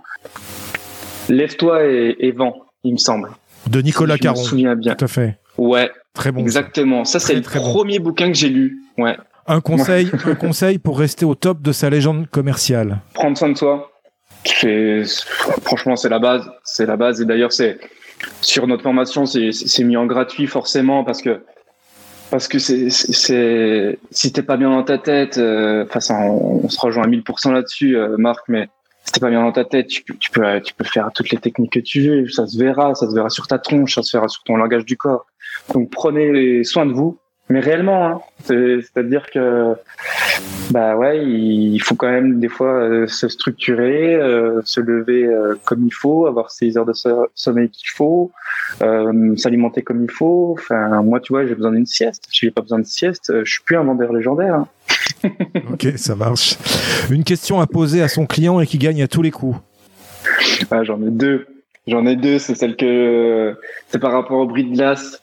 Lève-toi et, et vends, il me semble. De Nicolas Caron. Je me souviens bien. Tout à fait. Ouais, Très bon. Exactement. Ça, c'est le premier bouquin que j'ai lu. Ouais. Un conseil, un conseil pour rester au top de sa légende commerciale. Prendre soin de soi. Franchement, c'est la base. C'est la base. Et d'ailleurs, c'est sur notre formation, c'est mis en gratuit forcément parce que parce que c'est si t'es pas bien dans ta tête, euh, enfin on, se rejoint à 1000% là-dessus, euh, Marc, mais si t'es pas bien dans ta tête, tu, tu, peux tu peux faire toutes les techniques que tu veux, ça se verra, ça se verra sur ta tronche, ça se verra sur ton langage du corps. Donc prenez soin de vous, mais réellement, hein, c'est-à-dire que bah ouais, il faut quand même des fois euh, se structurer, euh, se lever euh, comme il faut, avoir ses heures de sommeil qu'il faut, s'alimenter comme il faut. Enfin, moi, tu vois, j'ai besoin d'une sieste. Si j'ai pas besoin de sieste, je suis plus un vendeur légendaire. Hein. *laughs* ok, ça marche. Une question à poser à son client et qui gagne à tous les coups. Ah, j'en ai deux. J'en ai deux. C'est celle que c'est par rapport au bruit de glace.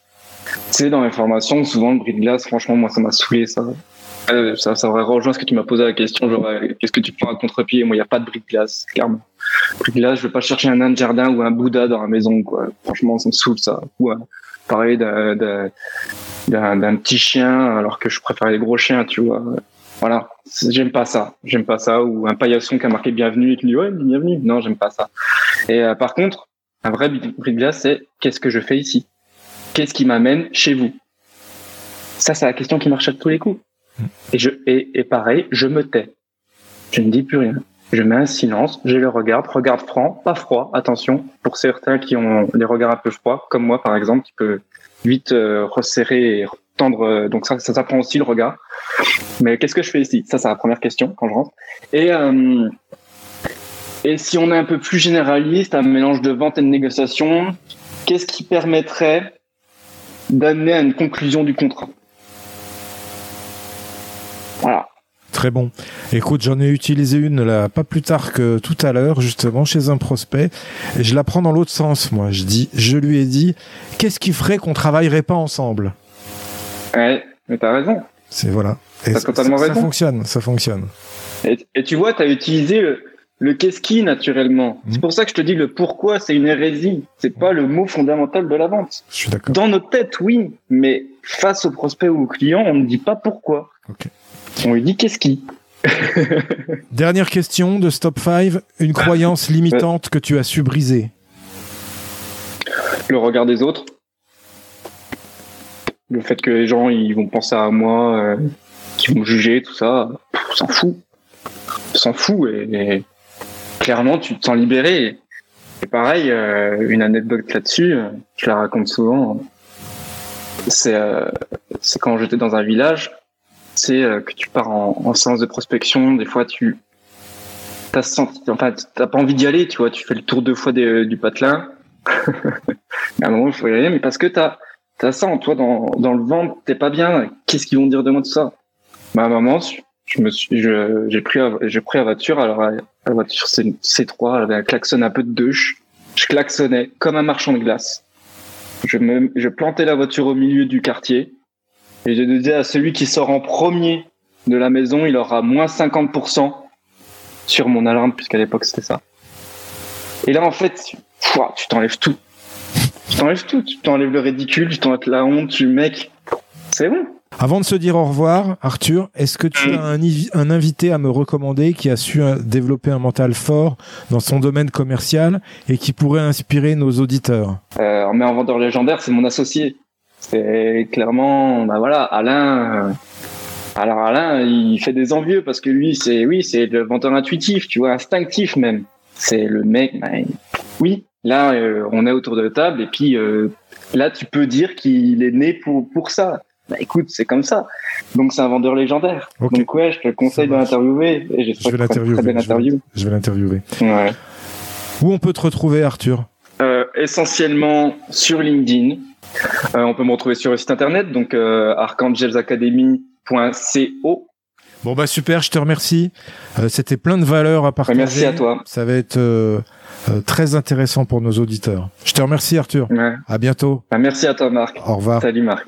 Tu sais, dans mes formations, souvent le bruit de glace, franchement, moi, ça m'a saoulé, ça. Euh, ça, ça aurait rejoint ce que tu m'as posé la question, genre, euh, qu'est-ce que tu prends à contre-pied? Moi, il n'y a pas de bruit de glace, clairement. Bruit de glace, je vais pas chercher un nain de jardin ou un Bouddha dans la maison, quoi. Franchement, ça me saoule, ça. Ou, pareil, d'un petit chien, alors que je préfère les gros chiens, tu vois. Voilà, j'aime pas ça. J'aime pas ça. Ou un paillasson qui a marqué bienvenue et qui dit ouais, bienvenue. Non, j'aime pas ça. Et euh, par contre, un vrai bruit de glace, c'est qu'est-ce que je fais ici? Qu'est-ce qui m'amène chez vous? Ça, c'est la question qui marche à tous les coups. Et, je, et, pareil, je me tais. Je ne dis plus rien. Je mets un silence, je le regarde, regarde franc, pas froid, attention, pour certains qui ont des regards un peu froids, comme moi par exemple, qui peut vite euh, resserrer et tendre, euh, donc ça, ça s'apprend aussi le regard. Mais qu'est-ce que je fais ici? Ça, c'est la première question quand je rentre. Et, euh, et si on est un peu plus généraliste, un mélange de vente et de négociation, qu'est-ce qui permettrait d'amener à une conclusion du contrat. Voilà. Très bon. Écoute, j'en ai utilisé une là, pas plus tard que tout à l'heure, justement, chez un prospect. Et je la prends dans l'autre sens, moi. Je dis, je lui ai dit, qu'est-ce qui ferait qu'on travaillerait pas ensemble? Ouais, mais t'as raison. C'est voilà. T'as totalement ça, raison. Ça fonctionne, ça fonctionne. Et, et tu vois, t'as utilisé le, le qu'est-ce qui naturellement. C'est mhm. pour ça que je te dis le pourquoi, c'est une hérésie. C'est pas le mot fondamental de la vente. Je suis d'accord. Dans notre tête, oui, mais face au prospect ou au client, on ne dit pas pourquoi. On lui dit qu'est-ce qui. *laughs* Dernière question de Stop 5. Une croyance *laughs* limitante que tu as su briser. Le regard des autres. Le fait que les gens ils vont penser à moi, euh, qu'ils vont juger, tout ça, on s'en fout. On s'en fout et clairement, tu te sens libéré. Et pareil, euh, une anecdote là-dessus, euh, je la raconte souvent. C'est euh, quand j'étais dans un village, c'est que tu pars en, séance de prospection. Des fois, tu t'as senti, enfin, t'as pas envie d'y aller, tu vois. Tu fais le tour deux fois du patelin. *laughs* à un moment, il faut mais parce que t'as as ça en toi dans, dans le ventre, t'es pas bien. Qu'est-ce qu'ils vont dire de moi tout ça? Ma maman, je me suis, j'ai pris, j'ai pris la voiture. Alors la voiture c'est C3, elle avait un klaxon un peu de douche. Je klaxonnais comme un marchand de glace. Je plantais la voiture au milieu du quartier et je disais à celui qui sort en premier de la maison, il aura moins 50% sur mon alarme puisqu'à l'époque c'était ça. Et là en fait, tu t'enlèves tout. Tu t'enlèves tout. Tu t'enlèves le ridicule, tu t'enlèves la honte, tu mec. C'est bon. Avant de se dire au revoir, Arthur, est-ce que tu as un, invité à me recommander qui a su euh, développer un mental fort dans son domaine commercial et qui pourrait inspirer nos auditeurs? Euh, Mais en vendeur légendaire, c'est mon associé. C'est clairement, bah voilà, Alain. Euh, alors Alain, il fait des envieux parce que lui, c'est oui, c'est le vendeur intuitif, tu vois, instinctif même. C'est le mec. Bah, oui, là, on est autour de la table et puis là, tu peux dire qu'il est né pour pour ça bah écoute, c'est comme ça. Donc c'est un vendeur légendaire. Donc ouais, je te conseille de l'interviewer je vais l'interviewer. Je vais l'interviewer. Ouais. Où on peut te retrouver, Arthur? Euh, Essentiellement sur LinkedIn. Euh, on peut me retrouver sur le site internet, donc euh, archangelzacademy.co. Bon bah super, je te remercie. Euh, c'était plein de valeurs à partager. Merci à toi. Ça va être euh, très intéressant pour nos auditeurs. Je te remercie Arthur. Ouais. À bientôt. Bah, merci à toi Marc. Au revoir. Salut Marc.